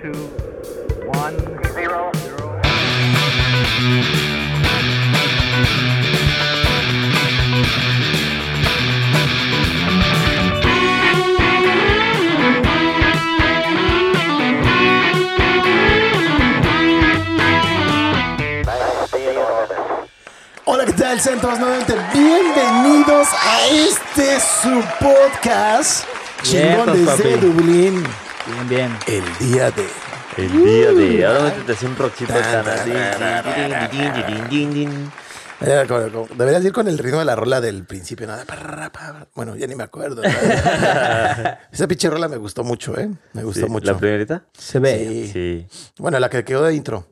two, one, zero, zero. Hola, ¿qué tal? Sean todos nuevamente bienvenidos a este su podcast chingón Vientos, desde papi. Dublín. Bien, bien. El día de El día de. Ahora métete así un rockcito Deberías ir con el ritmo de la rola del principio, nada. Bueno, ya ni me acuerdo. Esa pinche rola me gustó mucho, ¿eh? Me gustó Sí, mucho. ¿La primerita? Se ve. Sí. Sí. Bueno, la que quedó de intro.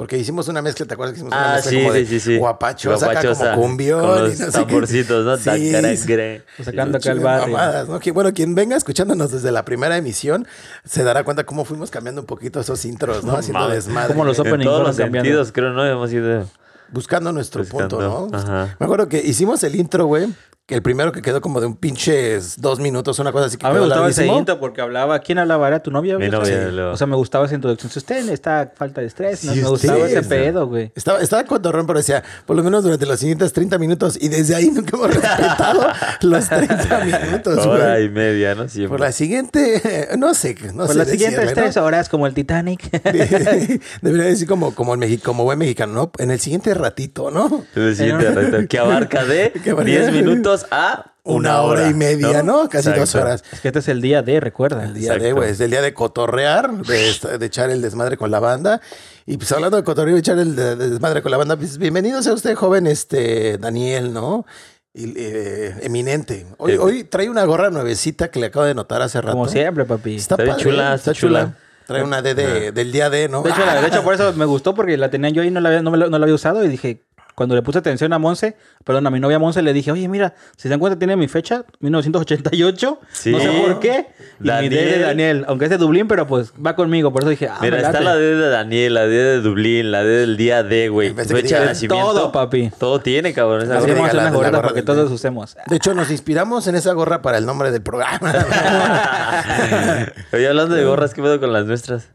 Porque hicimos una mezcla, ¿te acuerdas que hicimos una Ah, mezcla sí, como de sí, sí, sí. guapachosa, acá Guapachosa, como cumbión Con y los no qué. tamborcitos, ¿no? Sí, gre. Sacando acá el barrio. mamadas, ¿no? Que, bueno, quien venga escuchándonos desde la primera emisión se dará cuenta cómo fuimos cambiando un poquito esos intros, ¿no? Haciendo desmadre. Cómo los En opening todos fueron los cambiando. sentidos, creo, ¿no? Hemos ido. Buscando nuestro Buscando, punto, ¿no? ajá. Me acuerdo que hicimos el intro, güey. Que el primero que quedó como de un pinche dos minutos, una cosa así que A mí me gustaba ese intro porque hablaba. ¿Quién hablaba? ¿Era tu novia? Mi güey? novia, Sí. lo- O sea, me gustaba esa introducción. Si usted está falta de estrés, no, Sí, me gustaba ese ¿no? pedo, güey. Estaba, estaba cotorrón, pero decía, por lo menos durante los siguientes 30 minutos. Y desde ahí nunca hemos respetado los 30 minutos, Hora güey. y media, ¿no? Siempre. Por la siguiente, no sé, no Por sé las siguientes ¿no? tres horas, como el Titanic. Debería decir como, como, el Mexi- como buen mexicano, ¿no? En el siguiente ratito, ¿no? Es el siguiente que abarca de Que abarca- 10 minutos a Una, hora, y media, ¿no? Casi dos horas. es que este es el día de, recuerda. El día de, güey, es el día de cotorrear, de, echar el desmadre con la banda. Y pues hablando de cotorreo y echar el de- de desmadre con la banda, pues bienvenido sea usted, joven este Daniel, ¿no? Y, eh, eminente. Hoy, Eh, hoy trae una gorra nuevecita que le acabo de notar hace rato. Como siempre, papi. Está, Está bien padre, chula, está está chula. chula. Trae una D de, del día de, ¿no? De hecho, la- de hecho, por eso me gustó porque la tenía yo ahí, no la había, no, me la, no la había usado y dije, cuando le puse atención a Monse, perdón, a mi novia Monse, le dije, oye, mira, si se dan cuenta, tiene mi fecha, 1988, Sí. no sé por qué, y mi D de Daniel. Daniel, aunque es de Dublín, pero pues va conmigo, por eso dije, ah, Mira, me está la D de Daniel, la D de Dublín, la D del día D, güey. Que Fecha de nacimiento. todo, papi. Todo tiene, cabrón. esa Así gorra. vamos a diga hacer la- una la gorrita gorra para que del todos usemos. De hecho, nos inspiramos en esa gorra para el nombre del programa. Oye, hablando de gorras, ¿qué pedo con las nuestras?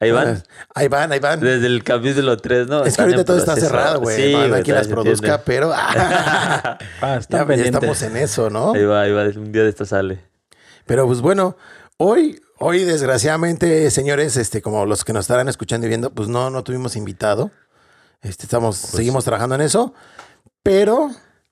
Ahí van. Ahí van, ahí van. Desde el capítulo 3, ¿no? Es que ahorita todo está cerrado, güey. Sí, no hay güey, quien las produzca, entiende. pero Ah, ya, están ya pendientes. estamos en eso, ¿no? Ahí va, ahí va. Un día de esto sale. Pero pues bueno, hoy, hoy desgraciadamente, señores, este, como los que nos estarán escuchando y viendo, pues no, no tuvimos invitado. Este, estamos, Pues seguimos trabajando en eso, pero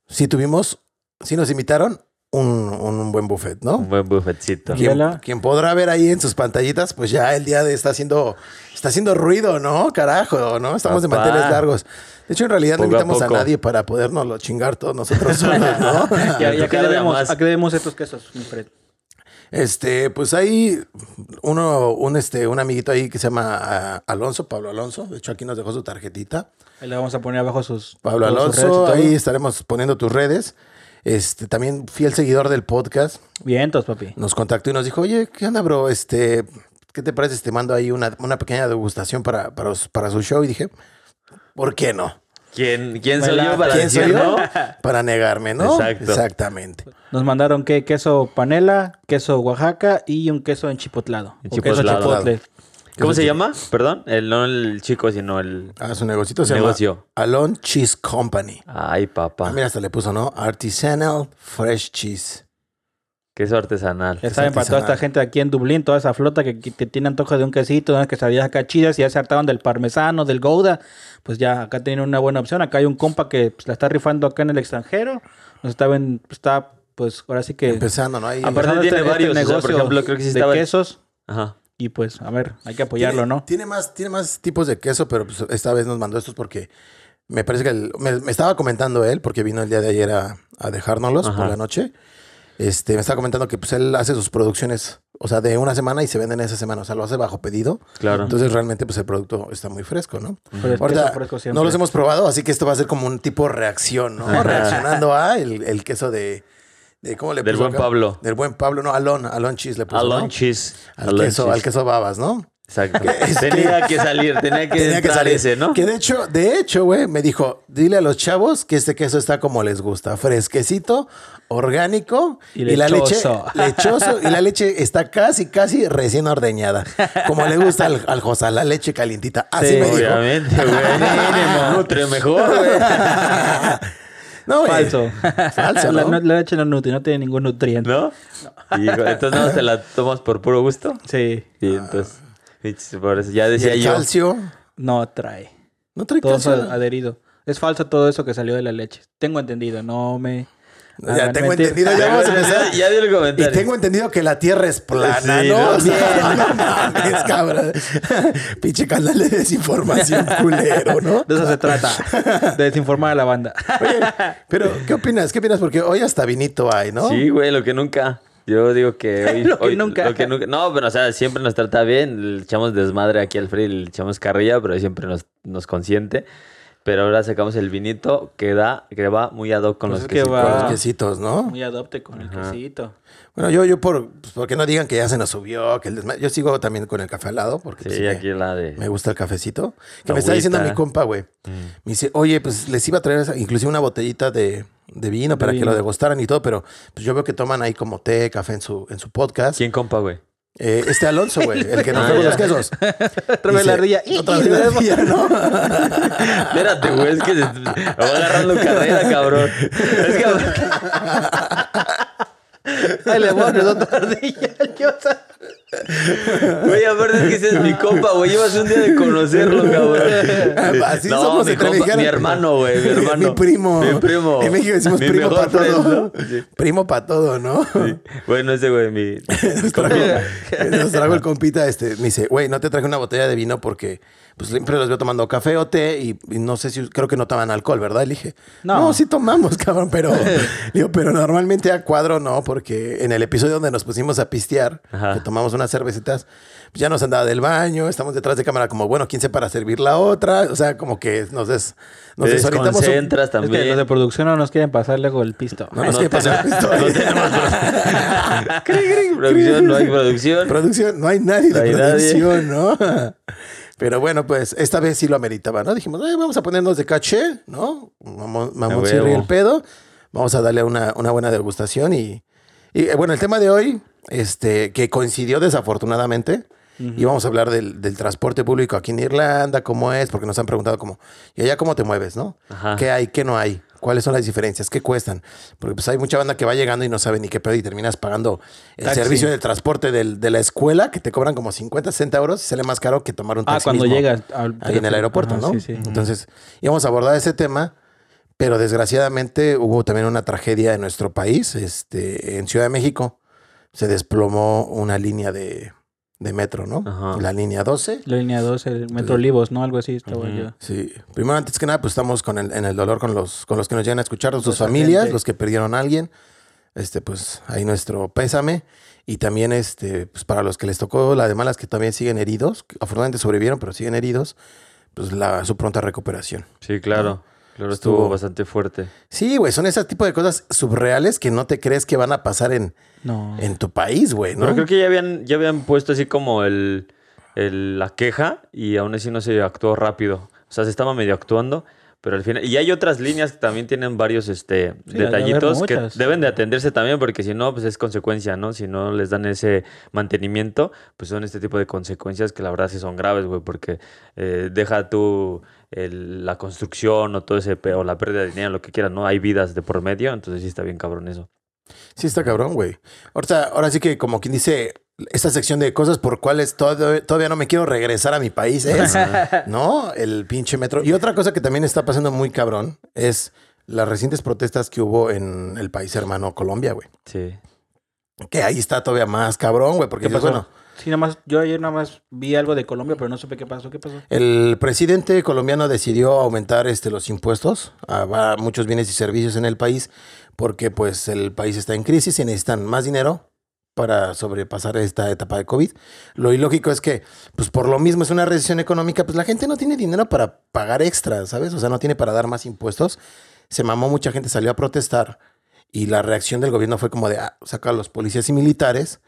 sí tuvimos, sí nos invitaron un, un buen buffet, ¿no? Un buen buffetcito. Quien, podrá ver ahí en sus pantallitas, pues ya el día de está haciendo, está haciendo ruido, ¿no? Carajo, ¿no? Estamos de Papá. manteles largos. De hecho, en realidad no Poco invitamos a, nadie para podernos chingar todos nosotros solos, ¿no? Debemos, más. ¿a qué debemos estos quesos, mi Fred? Este, pues hay uno, un este, un amiguito ahí que se llama ah, Alonso, Pablo Alonso. De hecho, aquí nos dejó su tarjetita. Ahí le vamos a poner abajo sus... Pablo todas sus redes y Alonso, todo. ahí estaremos poniendo tus redes. Este, también fiel seguidor del podcast. Vientos, papi. Nos contactó y nos dijo, oye, ¿qué onda, bro? Este, ¿qué te parece si te mando ahí una, una pequeña degustación para, para, para su show? Y dije, ¿por qué no? ¿Quién, quién soy yo para ¿Quién soy decir yo? no? Para negarme, ¿no? Exacto. Exactamente. Nos mandaron ¿qué? queso panela, queso Oaxaca y un queso enchipotlado. O queso chipotle. ¿Cómo se llama? Perdón. El, no el chico, sino el... Ah, su negocito se Negocio. llama Alon Cheese Company. Ay, papá. Ah, mira, hasta le puso, ¿no? Artisanal Fresh Cheese. Queso artesanal. Ya saben, para toda esta gente aquí en Dublín, toda esa flota que, que te tiene antojo de un quesito, de unas quesadillas acá chidas y ya se hartaron del parmesano, del gouda, pues ya acá tienen una buena opción. Acá hay un compa que pues, la está rifando acá en el extranjero. Nos está, ven- está pues ahora sí que... Empezando, ¿no? Ahí, Aparte empezando tiene varios, o sea, por ejemplo, creo que sí de estaba el- quesos Ajá. Y pues, a ver, hay que apoyarlo, tiene, ¿no? Tiene más, tiene más tipos de queso, pero pues, esta vez nos mandó estos porque me parece que el- me, me estaba comentando él, porque vino el día de ayer a, a dejárnoslos por la noche. Este, me estaba comentando que pues él hace sus producciones, o sea, de una semana y se venden esa semana, o sea, lo hace bajo pedido. Claro. Entonces realmente pues el producto está muy fresco, ¿no? Ahorita queso fresco siempre. no los hemos probado, así que esto va a ser como un tipo reacción, ¿no? Reaccionando a el, el queso de, de ¿cómo le Del buen acá? Pablo. Del buen Pablo, no, Alon, Alon Cheese le puso, ¿no? Alon cheese. Al Alon queso, al queso babas, ¿no? Exacto. es que- tenía que salir, tenía que Tenía que salir. ese, ¿no? Que de hecho, de hecho, güey, me dijo, dile a los chavos que este queso está como les gusta, fresquecito, orgánico Y y, la leche lechoso. y la leche está casi, casi recién ordeñada, como le gusta al, al José, la leche calientita. Así Sí, me dijo. Obviamente, güey. Nutre mejor, güey. No. Falso. Falso, la, ¿no? no- la leche no nutre, no tiene ningún nutriente. ¿No? Y, entonces no te la tomas por puro gusto. Sí. Y entonces, por eso ya Y decía el yo. calcio, No trae. no trae Todo calcio. adherido. Es falso todo eso que salió de la leche. Tengo entendido, no me. Ya tengo entendido, ya vamos a empezar. Ya, ya dio el Y tengo entendido que la tierra es plana, Sí, ¿no? sea, no mames, cabrón. Pinche canal de desinformación culero, ¿no? De eso se trata. De desinformar a la banda. Oye, pero ¿qué opinas? ¿Qué opinas? Porque hoy hasta vinito hay, ¿no? Sí, güey, lo que nunca. Yo digo que hoy. Lo que hoy- nunca. Lo que nunca. No, pero o sea, siempre nos trata bien. Le echamos desmadre aquí al Freddy, le echamos carrilla, pero siempre nos, nos consiente. Pero ahora sacamos el vinito que da, que va muy ad hoc con Pues los es que quesitos. Con va- los quesitos, ¿no? Muy adopte con el quesito. Bueno, yo, yo por, pues, porque no digan que ya se nos subió, que el desma- Yo sigo también con el café al lado, porque pues, Sí, me- aquí la de. me, gusta el cafecito. Que La me está diciendo mi compa, güey. Me dice, oye, pues les iba a traer esa- inclusive una botellita de, de vino para que lo degustaran y todo, pero pues yo veo que toman ahí como té, café en su, en su podcast. ¿Quién compa, güey? Eh, este Alonso, güey, el que nos Ah, trajo los quesos. Dice, la ardilla. Otra vez la ardilla, ¿no? Espérate, güey, es que se- me va agarrando carrera, cabrón. Es que. Ay, le pones otra ardilla. Yo, o sea, Güey, aparte es que ese es mi compa, güey. Llevas un día de conocerlo, cabrón. Así somos mi, entre compa- mi hermano, güey, mi hermano. Mi primo. Mi primo. En México decimos Mi primo para todo. ¿no? Sí. Primo para todo, ¿no? Bueno, ese güey, mi. Nos trajo, nos trajo el compita, este, me dice, güey, no te traje una botella de vino porque pues siempre los veo tomando café o té y, y no sé si, creo que no toman alcohol, ¿verdad? Le dije, no, No. sí tomamos, cabrón, pero, digo, pero normalmente a cuadro no, porque en el episodio donde nos pusimos a pistear, Ajá. que tomamos unas cervecitas, pues ya nos andaba del baño, estamos detrás de cámara como, bueno, ¿quién se para servir la otra? O sea, como que nos, des, nos desorientamos. un- desconcentras es que los también. de producción no nos quieren pasar luego el pisto. No nos No quiere pasar tenemos- esto. no tenemos producción, no hay producción. Producción, no hay nadie No de hay nadie. producción, ¿no? Pero bueno, pues esta vez sí lo ameritaba, ¿no? Dijimos, "Ay, vamos a ponernos de caché, ¿no? Mamón, mamón A el pedo. Vamos a darle una, una buena degustación y, y, eh, bueno, el tema de hoy, este, que coincidió desafortunadamente, y vamos a hablar del, del transporte público aquí en Irlanda, cómo es, porque nos han preguntado cómo, y allá cómo te mueves, ¿no? Ajá. ¿Qué hay, qué no hay? ¿Cuáles son las diferencias? ¿Qué cuestan? Porque pues hay mucha banda que va llegando y no sabe ni qué pedo y terminas pagando el Taxi. servicio del transporte del- de la escuela que te cobran como 50, 60 euros y sale más caro que tomar un Ah, taxi cuando mismo llegas al ahí en el aeropuerto, Ajá, ¿no? Sí, sí. Entonces íbamos a abordar ese tema, pero desgraciadamente hubo también una tragedia en nuestro país. Este, en Ciudad de México se desplomó una línea de, de metro, ¿no? Ajá. La línea 12. La línea 2, el Metro Olivos, ¿no? Algo así estaba Ujú. yo. Sí, primero antes que nada, pues estamos con el, en el dolor con los, con los que nos llegan a escuchar, sus familias, gente. los que perdieron a alguien. Este, pues ahí nuestro pésame. Y también, este, pues para los que les tocó la de malas que también siguen heridos, afortunadamente sobrevivieron, pero siguen heridos, pues la, su pronta recuperación. Sí, claro. Claro, estuvo Estuvo- bastante fuerte. Sí, güey, son ese tipo de cosas subreales que no te crees que van a pasar en, No. en tu país, güey, ¿no? Pero creo que ya habían, ya habían puesto así como el, el- la queja y aún así no se actuó rápido. O sea, se estaba medio actuando, pero al final... Y hay otras líneas que también tienen varios este, Sí, detallitos que deben de atenderse también porque si no, pues es consecuencia, ¿no? Si no les dan ese mantenimiento, pues son este tipo de consecuencias que la verdad sí son graves, güey, porque eh, deja tú el- la construcción o todo ese... o la pérdida de dinero, lo que quieras, ¿no? Hay vidas de por medio, entonces sí está bien cabrón eso. Sí, está cabrón, güey. Ahorita, ahora sí que como quien dice, esta sección de cosas por cuales todavía, todavía no me quiero regresar a mi país es, ¿no? El pinche metro. Y otra cosa que también está pasando muy cabrón es las recientes protestas que hubo en el país hermano Colombia, güey. Sí. Que ahí está todavía más cabrón, güey, porque ¿Qué dices, pasó? bueno, Sí, nada más, yo ayer nada más vi algo de Colombia, pero no supe qué pasó. ¿Qué pasó? El presidente colombiano decidió aumentar este, los impuestos a, a muchos bienes y servicios en el país porque pues el país está en crisis y necesitan más dinero para sobrepasar esta etapa de COVID. Lo ilógico es que, pues por lo mismo es una recesión económica, pues la gente no tiene dinero para pagar extra, ¿sabes? O sea, no tiene para dar más impuestos. Se mamó, mucha gente salió a protestar y la reacción del gobierno fue como de, ah, saca a los policías y militares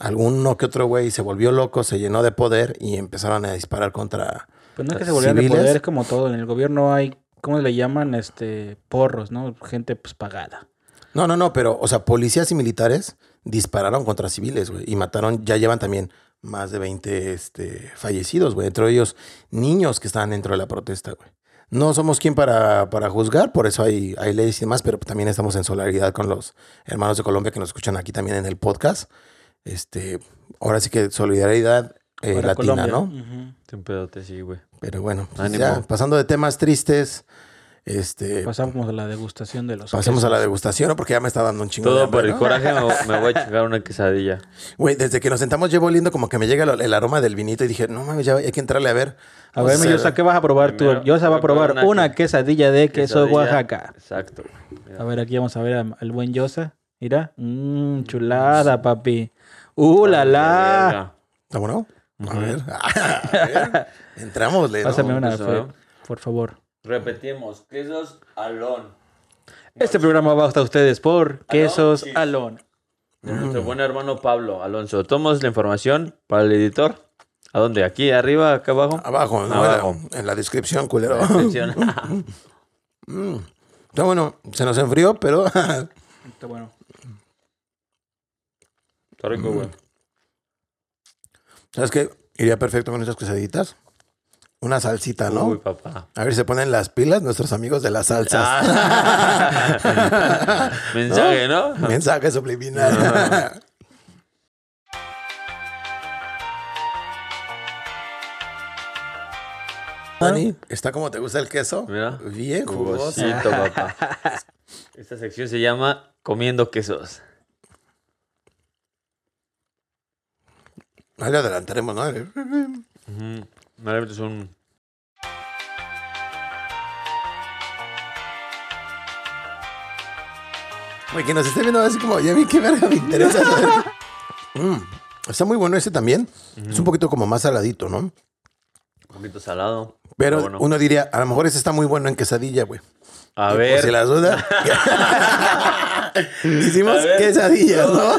alguno que otro güey se volvió loco, se llenó de poder y empezaron a disparar contra... Pues no es que se volvieran de poder, es como todo. En el gobierno hay, ¿cómo le llaman? Este, porros, ¿no? Gente pues pagada. No, no, no, pero, o sea, policías y militares dispararon contra civiles, güey, y mataron, ya llevan también más de 20 este, fallecidos, güey, entre ellos niños que estaban dentro de la protesta, güey. No somos quien para, para juzgar, por eso hay, hay leyes y demás, pero también estamos en solidaridad con los hermanos de Colombia que nos escuchan aquí también en el podcast. Este, ahora sí que solidaridad eh, latina, Colombia. ¿no? Ujú. Un pedote, sí, güey. Pero bueno, pues ya, pasando de temas tristes, este, Pasamos a la degustación de los pasemos a la quesos. degustación, ¿no? porque ya me está dando un chingo de Todo hambre, por el ¿no? coraje me, me voy a chingar una quesadilla. Güey, desde que nos sentamos llevo oliendo como que me llega el, el aroma del vinito y dije, no mames, ya hay que entrarle a ver. A ver, mi sea, Yosa, ¿qué vas a probar tú? Primero, Yosa va a probar una una quesadilla de queso Quesadilla. Oaxaca. Exacto. Mira. A ver, aquí vamos a ver al buen Yosa. Mira. Mmm, chulada, papi. ¡Uh, la la! ¿Está bueno? A ver. A ver. Entramosle, ¿no? Pásame una, por favor. Repetimos, quesos alón. Este programa va hasta ustedes por Quesos. Alón. De nuestro buen hermano Pablo Alonso. Tomamos la información para el editor. ¿A dónde? ¿Aquí, arriba, acá abajo? Abajo, ¿no? Abajo. En la descripción, culero. Descripción. Está bueno, se nos enfrió, pero Está bueno. Está rico, güey. ¿sabes qué? Iría perfecto con esas quesaditas. Una salsita, ¿no? Uy, papá. A ver si se ponen las pilas nuestros amigos de las salsas. Ah. Mensaje, ¿no? Mensaje subliminal. Dani, ¿está como te gusta el queso? Mira. Bien jugoso. Jugosito, papá. Esta sección se llama Comiendo quesos. Ahí le adelantaremos, ¿no? Vale, es un... Güey, que nos esté viendo así como, ya vi qué verga me interesa. saber. Mm, está muy bueno ese también. Es un poquito como más saladito, ¿no? Un poquito salado. Pero bueno. uno diría, a lo mejor ese está muy bueno en quesadilla, güey. A Y por ver. si las dudas. Hicimos ver. quesadillas, ¿no?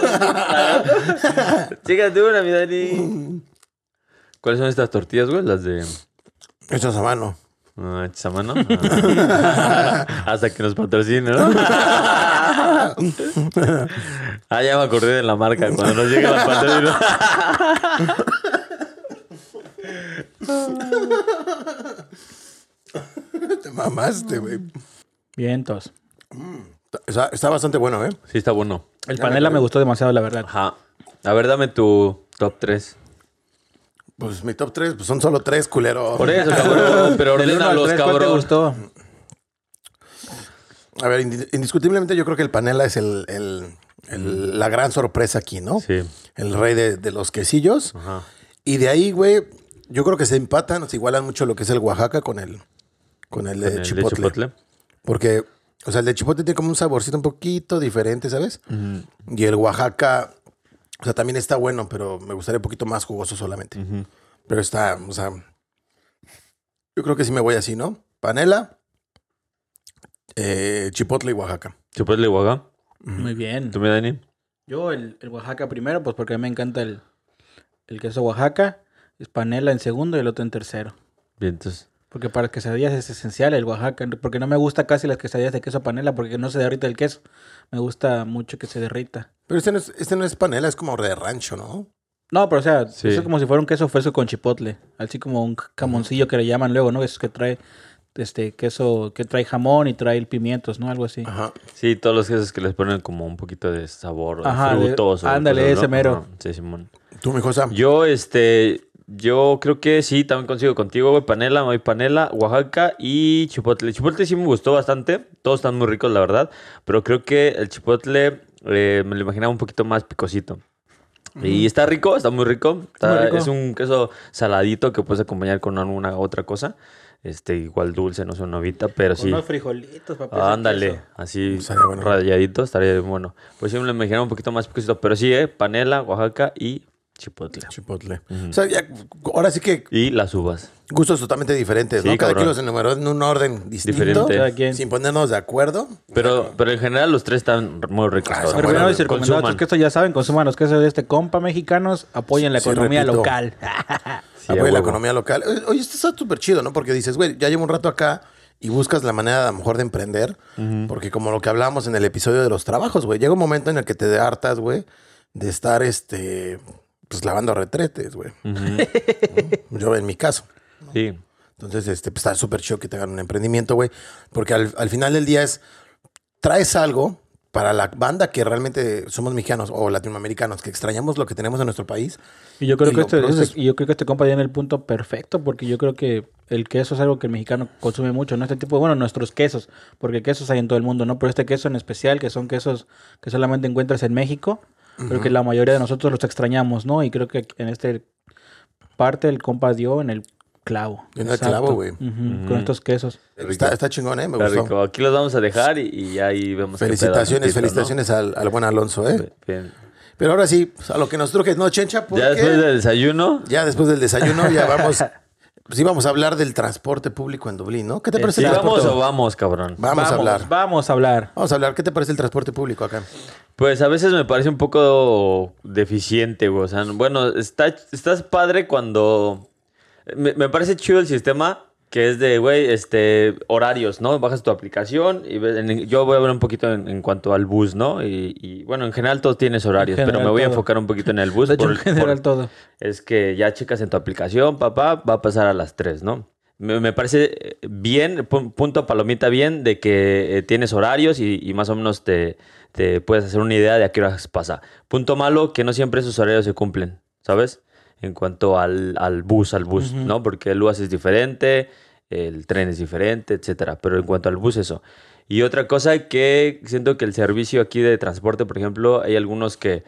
Chícate una, mi Dani. ¿Cuáles son estas tortillas, güey? Las de... Hechas a mano. Ah, hechas a mano. Ah. Hasta que nos patrocine, ¿no? ah, ya me acordé de la marca. Cuando nos llegue la patrocina. Te mamaste, güey. Vientos. Está, está bastante bueno, ¿eh? sí, está bueno. El panela me gustó demasiado, la verdad. Ajá. A ver, dame tu top 3. Pues mi top 3 pues son solo tres, culero. Por eso, cabrón. Pero ordénalos, tres, ¿cuál te cabrón. gustó? A ver, indi- indiscutiblemente yo creo que el panela es el, el- el- la gran sorpresa aquí, ¿no? Sí. El rey de, de los quesillos. Ajá. Y de ahí, güey, yo creo que se empatan, se igualan mucho lo que es el Oaxaca con el, con el, de chipotle. Porque, o sea, el de chipotle tiene como un saborcito un poquito diferente, ¿sabes? Y el Oaxaca, o sea, también está bueno, pero me gustaría un poquito más jugoso solamente. Pero está, o sea, yo creo que sí me voy así, ¿no? Panela, eh, chipotle y Oaxaca. Chipotle Oaxaca. Muy bien. ¿Tú me, Dani? Yo el, el Oaxaca primero, pues porque a mí me encanta el, el queso Oaxaca. Es panela en segundo y el otro en tercero. Bien, entonces. Porque para quesadillas es esencial el Oaxaca. Porque no me gusta casi las quesadillas de queso panela porque no se derrita el queso. Me gusta mucho que se derrita. Pero este no es, este no es panela, es como de rancho, ¿no? No, pero o sea, Sí. eso es como si fuera un queso fresco con chipotle. Así como un camoncillo que le llaman luego, ¿no? Esos que trae este queso, que trae jamón y trae pimientos, ¿no? Algo así. Ajá. Sí, todos los quesos que les ponen como un poquito de sabor, de Ajá, de- frutos. o ándale, cosas, ese mero. Ajá, Sí, Simón. Tú, mi Josa. Yo, este, yo creo que sí, también consigo contigo, güey. Panela, muy panela, Oaxaca y chipotle. Chipotle sí me gustó bastante. Todos están muy ricos, la verdad. Pero creo que el chipotle eh, me lo imaginaba un poquito más picosito. Y está rico, está muy rico. Está- Muy rico. Es un queso saladito que puedes acompañar con alguna otra cosa. Este, igual dulce, no sé, novita, pero Con sí. unos frijolitos, papá. Ah, Ándale, así Estaría bueno. rayadito, estaría bueno. Pues sí me lo imaginaba un poquito más picosito, pero sí, eh, panela, Oaxaca y Chipotle. Chipotle. O sea, ya, ahora sí que Y las uvas. gustos totalmente diferentes, ¿no? Cada cabrón. quien los enumeró en un orden distinto. Diferente. Sin ponernos de acuerdo. Pero, pero en general los tres están muy ricos. Ah, Pero bueno, recomendados que esto ya saben, consuman los quesos de este compa mexicanos, apoyen la Sí, economía repito. local. Sí, a apoya la economía local. Oye, Oye, esto está súper chido, ¿no? Porque dices, güey, ya llevo un rato acá y buscas la manera a lo mejor de emprender. Porque como lo que hablábamos en el episodio de los trabajos, güey, llega un momento en el que te hartas, güey, de estar, este, pues lavando retretes, güey. ¿No? Yo en mi caso. Sí. Entonces, este, pues, está súper chido que te hagan un emprendimiento, güey. Porque al, al final del día es, traes algo para la banda que realmente somos mexicanos o latinoamericanos, que extrañamos lo que tenemos en nuestro país. Y yo creo Y que este, este- y yo creo que este compa tiene el punto perfecto, porque yo creo que el queso es algo que el mexicano consume mucho, ¿no? Este tipo, bueno, nuestros quesos, porque quesos hay en todo el mundo, ¿no? Pero este queso en especial, que son quesos que solamente encuentras en México, creo que la mayoría de nosotros los extrañamos, ¿no? Y creo que en este parte el compa dio en el clavo. En el Exacto. clavo, güey. Con estos quesos. Está, está chingón, ¿eh? Me Está gustó. rico. Aquí los vamos a dejar y, y ahí vemos. qué pedo, Felicitaciones, ¿no? felicitaciones al, al buen Alonso, ¿eh? Bien. Pero ahora sí, pues, a lo que nos truje, ¿no, Chencha? Ya después del desayuno. ya después del desayuno ya vamos... Pues íbamos a hablar del transporte público en Dublín, ¿no? ¿Qué te Eh, parece ¿Sí el vamos transporte? o vamos, cabrón? Vamos, a hablar. Vamos a hablar. Vamos a hablar. ¿Qué te parece el transporte público acá? Pues a veces me parece un poco deficiente, güey. O sea, bueno, está, estás padre cuando... Me, me parece chido el sistema que es de, güey, este, horarios, ¿no? Bajas tu aplicación y ves- en- yo voy a hablar un poquito en, en cuanto al bus, ¿no? Y, y, bueno, en general todos tienes horarios, pero me voy a enfocar un poquito en el bus. De hecho, por- en general por- todo. es que ya checas en tu aplicación, papá, va a pasar a las 3, ¿no? Me, me parece bien, pu- punto palomita bien, de que eh, tienes horarios y, y más o menos te, te puedes hacer una idea de a qué horas pasa. Punto malo, que no siempre esos horarios se cumplen, ¿sabes? En cuanto al, al bus, al bus, ¿no? Porque el bus es diferente, el tren es diferente, etcétera. Pero en cuanto al bus, eso. Y otra cosa que siento que el servicio aquí de transporte, por ejemplo, hay algunos que,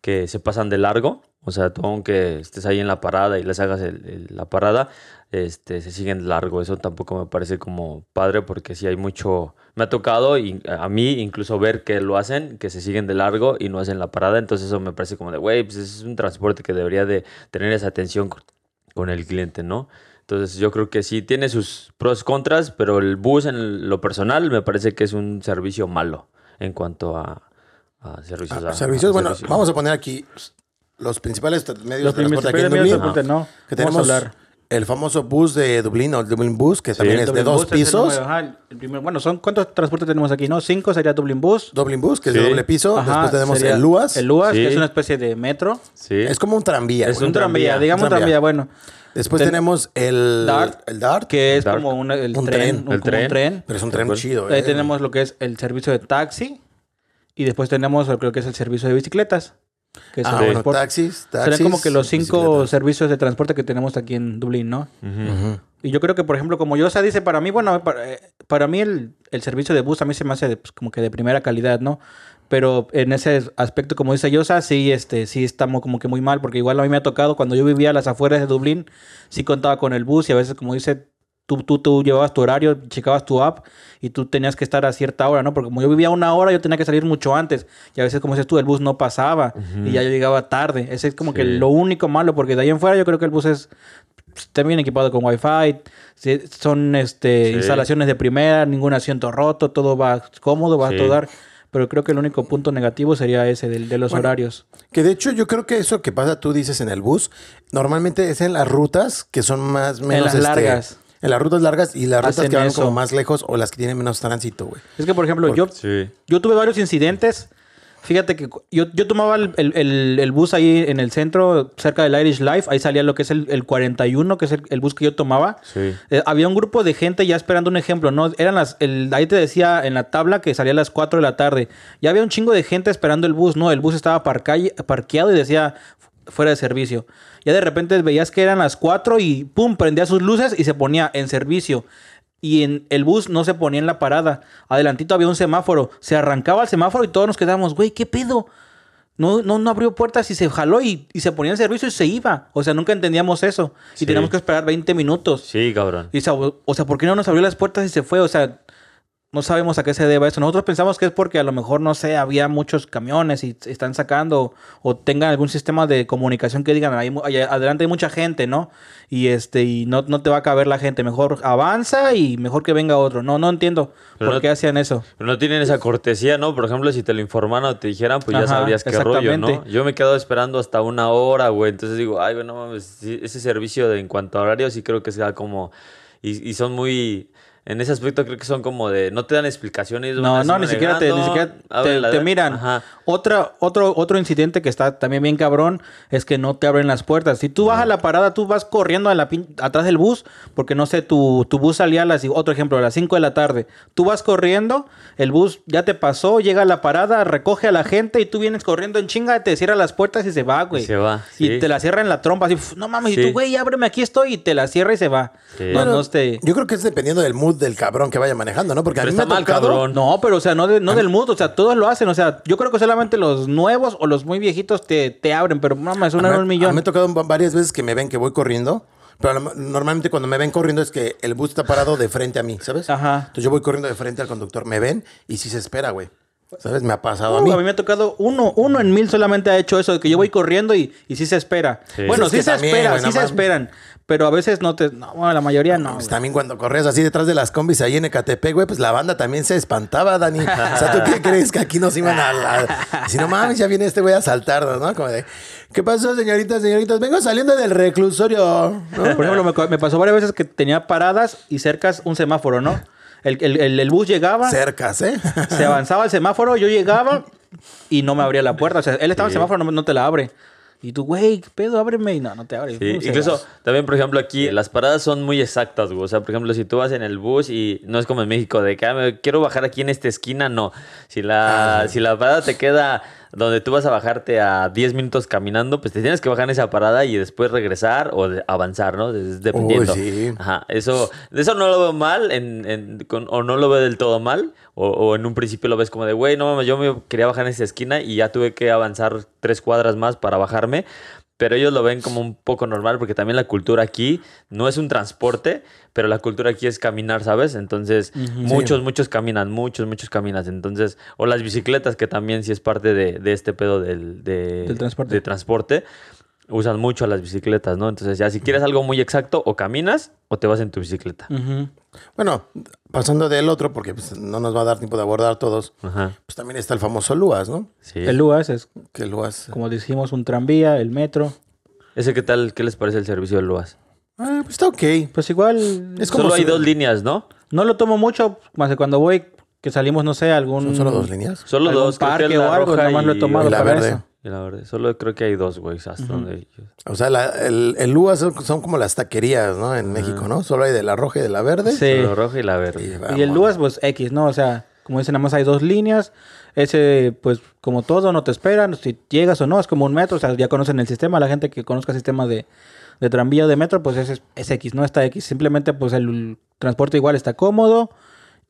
que se pasan de largo. O sea, tú aunque estés ahí en la parada y les hagas el- la parada, este, se siguen largo. Eso tampoco me parece como padre porque sí hay mucho... Me ha tocado y a mí incluso ver que lo hacen, que se siguen de largo y no hacen la parada. Entonces eso me parece como de, güey, pues es un transporte que debería de tener esa atención con- con el cliente, ¿no? Entonces yo creo que sí tiene sus pros y contras, pero el bus en lo personal me parece que es un servicio malo en cuanto a, a servicios. a- Ah, Servicios, a bueno, servicios. vamos a poner aquí los principales medios Los de transporte aquí en de Dublín. transporte, no. Que Vamos tenemos a hablar. el famoso bus de Dublín o el Dublin Bus, que también es de Dublin dos Bus es el pisos. número, ajá, el primer- bueno, son ¿cuántos transportes tenemos aquí? No, cinco sería Dublin Bus. Dublin Bus, que es Sí. de doble piso. Ajá, Después tenemos el LUAS. El LUAS, Sí. que es una especie de metro. Sí. Es como un tranvía. Es un tranvía, tranvía, digamos un tranvía, tranvía. bueno. Después Ten- tenemos el Dart, el Dart, Que es Dark. como una- el Un tren, tren. un, El como un tren. tren. pero es un tren Después- chido. Ahí eh. tenemos lo que es el servicio de taxi. Y después tenemos lo que es el servicio de bicicletas. Que es Ah, bueno, transporte. taxis, taxis. Serían como que los cinco bicicletas. servicios de transporte que tenemos aquí en Dublín, ¿no? Ujú. Y yo creo que, por ejemplo, como Yosa dice, para mí, bueno, para, eh, para mí el, el servicio de bus a mí se me hace de, pues, como que de primera calidad, ¿no? Pero en ese aspecto, como dice Yosa, sí, este, sí estamos como que muy mal, porque igual a mí me ha tocado cuando yo vivía a las afueras de Dublín, sí contaba con el bus y a veces, como dice, tú, tú, tú llevabas tu horario, checabas tu app y tú tenías que estar a cierta hora, ¿no? Porque como yo vivía una hora, yo tenía que salir mucho antes y a veces, como dices tú, el bus no pasaba y ya yo llegaba tarde. Ese es como que lo único malo, porque de ahí en fuera yo creo que el bus es está bien equipado con wifi, son este, Sí. instalaciones de primera, ningún asiento roto, todo va cómodo, va Sí. a todo dar. Pero creo que el único punto negativo sería ese del- de, los Bueno, horarios. Que de hecho yo creo que eso que pasa, tú dices en el bus, normalmente es en las rutas que son más menos las este, largas. En las rutas largas y las rutas Hacen que van eso. como más lejos o las que tienen menos tránsito, güey. Es que, por ejemplo, yo, Sí. yo tuve varios incidentes. Fíjate que cu- yo, yo tomaba el, el- el- el bus ahí en el centro, cerca del Irish Life. Ahí salía lo que es el, el 41, que es el, el bus que yo tomaba. Sí. Eh, había un grupo de gente ya esperando un ejemplo, ¿no? Eran las, el, ahí te decía en la tabla que salía a las 4 de la tarde. Ya había un chingo de gente esperando el bus, ¿no? El bus estaba parca- parqueado y decía fu- fuera de servicio. Ya de repente veías que eran las 4 y pum, prendía sus luces y se ponía en servicio. Y en el bus no se ponía en la parada. Adelantito había un semáforo. Se arrancaba el semáforo y todos nos quedábamos, güey, ¿qué pedo? No, no, no abrió puertas y se jaló y, y se ponía en servicio y se iba. O sea, nunca entendíamos eso. Y Sí. teníamos que esperar 20 minutos. Sí, cabrón. Y, o sea, o sea, ¿por qué no nos abrió las puertas y se fue? O sea, no sabemos a qué se deba eso. Nosotros pensamos que es porque a lo mejor, no sé, había muchos camiones y están sacando o tengan algún sistema de comunicación que digan, ahí, adelante hay mucha gente, ¿no? Y este y no, no te va a caber la gente. Mejor avanza y mejor que venga otro. No, no entiendo Pero por no- qué hacían eso. Pero no tienen esa cortesía, ¿no? Por ejemplo, si te lo informaran o te dijeran, pues ya Ajá, sabrías qué rollo, ¿no? Yo me he quedado esperando hasta una hora, güey. Entonces digo, ay, güey, no mames, sí, ese servicio de, en cuanto a horario sí creo que sea como... Y, y son muy... En ese aspecto creo que son como de... No te dan explicaciones. No, no, ni siquiera te, ni siquiera te, te miran. Ajá. Otra, otro, otro incidente que está también bien cabrón es que no te abren las puertas. Si tú vas a la parada, tú vas corriendo a la pin- atrás del bus, porque no sé, tu, tu bus salía a las, otro ejemplo, a las 5 de la tarde. Tú vas corriendo, el bus ya te pasó, llega a la parada, recoge a la gente y tú vienes corriendo en chinga, te cierra las puertas y se va, güey. se va, Y te la cierra en la trompa, así, "Uf, no mames, y tú, güey, ábreme, aquí estoy, y te la cierra y se va. Sí. No, Bueno, no este- Yo creo que es dependiendo del mood del cabrón que vaya manejando, ¿no? Porque a Pero mí me está ha mal, tocado... cabrón. No, pero o sea, no, de- no del mood, o sea, todos lo hacen, o sea, yo creo que solamente los nuevos o los muy viejitos te, te abren, pero mamá, es una un a mí millón. me ha tocado varias veces que me ven que voy corriendo, pero normalmente cuando me ven corriendo es que el bus está parado de frente a mí, ¿sabes? Ajá. Entonces yo voy corriendo de frente al conductor, me ven y sí se espera, güey. ¿Sabes? Me ha pasado Uh, a mí. a mí me ha tocado uno, uno en mil solamente ha hecho eso, de que yo voy corriendo y, y sí se espera. Sí. Bueno, Es sí se también, espera, sí se esperan, pero a veces no te, no, bueno, la mayoría no. Pues también cuando corrías así detrás de las combis ahí en Ecatepec, güey, pues la banda también se espantaba, Dani. O sea, ¿tú qué crees que aquí nos iban a... si no mames, ya viene este güey a saltarnos, ¿no? Como de, ¿qué pasó, señoritas, señoritas? Vengo saliendo del reclusorio, ¿no? Por ejemplo, me pasó varias veces que tenía paradas y cercas un semáforo, ¿no? El, el- el- bus llegaba, Cercas, ¿eh? se avanzaba el semáforo, yo llegaba y no me abría la puerta. O sea, él estaba en el semáforo, no, no te la abre. Y tú, güey, ¿qué pedo? Ábreme. Y no, no te abre. Sí, incluso también, por ejemplo, aquí las paradas son muy exactas, güey. O sea, por ejemplo, si tú vas en el bus y no es como en México, de que ah, me quiero bajar aquí en esta esquina, no. Si la, si la parada te queda donde tú vas a bajarte a 10 minutos caminando, pues te tienes que bajar en esa parada y después regresar o avanzar, ¿no? Es dependiendo. sí. Ajá, eso, eso no lo veo mal en, en- con- o no lo veo del todo mal. O, o en un principio lo ves como de, güey, no mames, yo me quería bajar en esa esquina y ya tuve que avanzar tres cuadras más para bajarme. Pero ellos lo ven como un poco normal porque también la cultura aquí no es un transporte, pero la cultura aquí es caminar, ¿sabes? Entonces, muchos, muchos caminan, muchos, muchos caminan. Entonces, o las bicicletas, que también sí es parte de, de este pedo del, de- Del transporte. de transporte, usan mucho las bicicletas, ¿no? Entonces, ya si quieres algo muy exacto, o caminas o te vas en tu bicicleta. Bueno, pasando del otro, porque pues, no nos va a dar tiempo de abordar todos, Ajá, pues también está el famoso LUAS, ¿no? sí. El UAS es, Que LUAS... como decimos, un tranvía, el metro. ¿Ese qué tal? ¿Qué les parece el servicio del LUAS? Ah, pues está ok. Pues igual, Es como Solo hay dos líneas, ¿no? no lo tomo mucho, más que cuando voy, que salimos, no sé, algún... Son solo dos líneas. Solo algún dos, creo que parque o algo, roja nomás lo he y- tomado y la para verde. eso. Y la verdad, solo creo que hay dos, güey, hasta donde yo- O sea, la- el, el LUAS son, son como las taquerías, ¿no? En México, ¿no? Solo hay de la roja y de la verde. Sí. La roja y la verde. Y Y el. LUAS, pues X, ¿no? O sea, como dicen, nada más hay dos líneas. Ese, pues, como todo, no te esperan. Si llegas o no, es como un metro. O sea, ya conocen el sistema. La gente que conozca el sistema de, de tranvía o de metro, pues ese es, es X, no está X. Simplemente, pues, el transporte igual está cómodo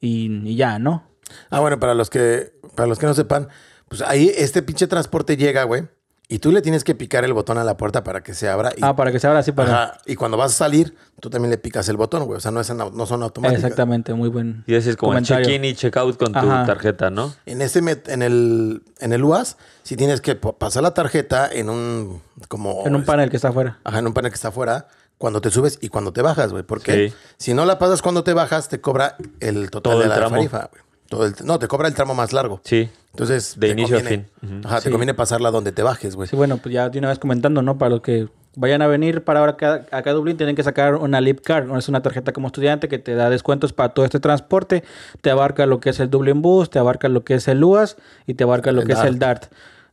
y, y ya, ¿no? Ah, bueno, para los que, para los que no sepan, pues ahí este pinche transporte llega, güey. Y tú le tienes que picar el botón a la puerta para que se abra. Y, Ah, para que se abra así para... Ajá, y cuando vas a salir, tú también le picas el botón, güey. O sea, no, es no son automáticas. Exactamente, muy buen Y ese es como el comentario. check-in y check-out con tu tarjeta, ¿no? En ese met- en el en el UAS, si tienes que pasar la tarjeta en un como En un panel que está afuera. Ajá, en un panel que está afuera cuando te subes y cuando te bajas, güey. Porque Sí. si no la pasas cuando te bajas, te cobra el total Todo de el la tramo. tarifa, güey. Todo el- no, te cobra el tramo más largo. Sí. Entonces, De inicio a conviene- fin. Ujú. Ajá, te conviene pasarla donde te bajes, güey. Sí, bueno, pues ya de una vez comentando, ¿no? Para los que vayan a venir para ahora acá, acá a Dublín, tienen que sacar una Lip Card. ¿no? Es una tarjeta como estudiante que te da descuentos para todo este transporte. Te abarca lo que es el Dublin Bus, te abarca lo que es el UAS y te abarca lo El que es el DART.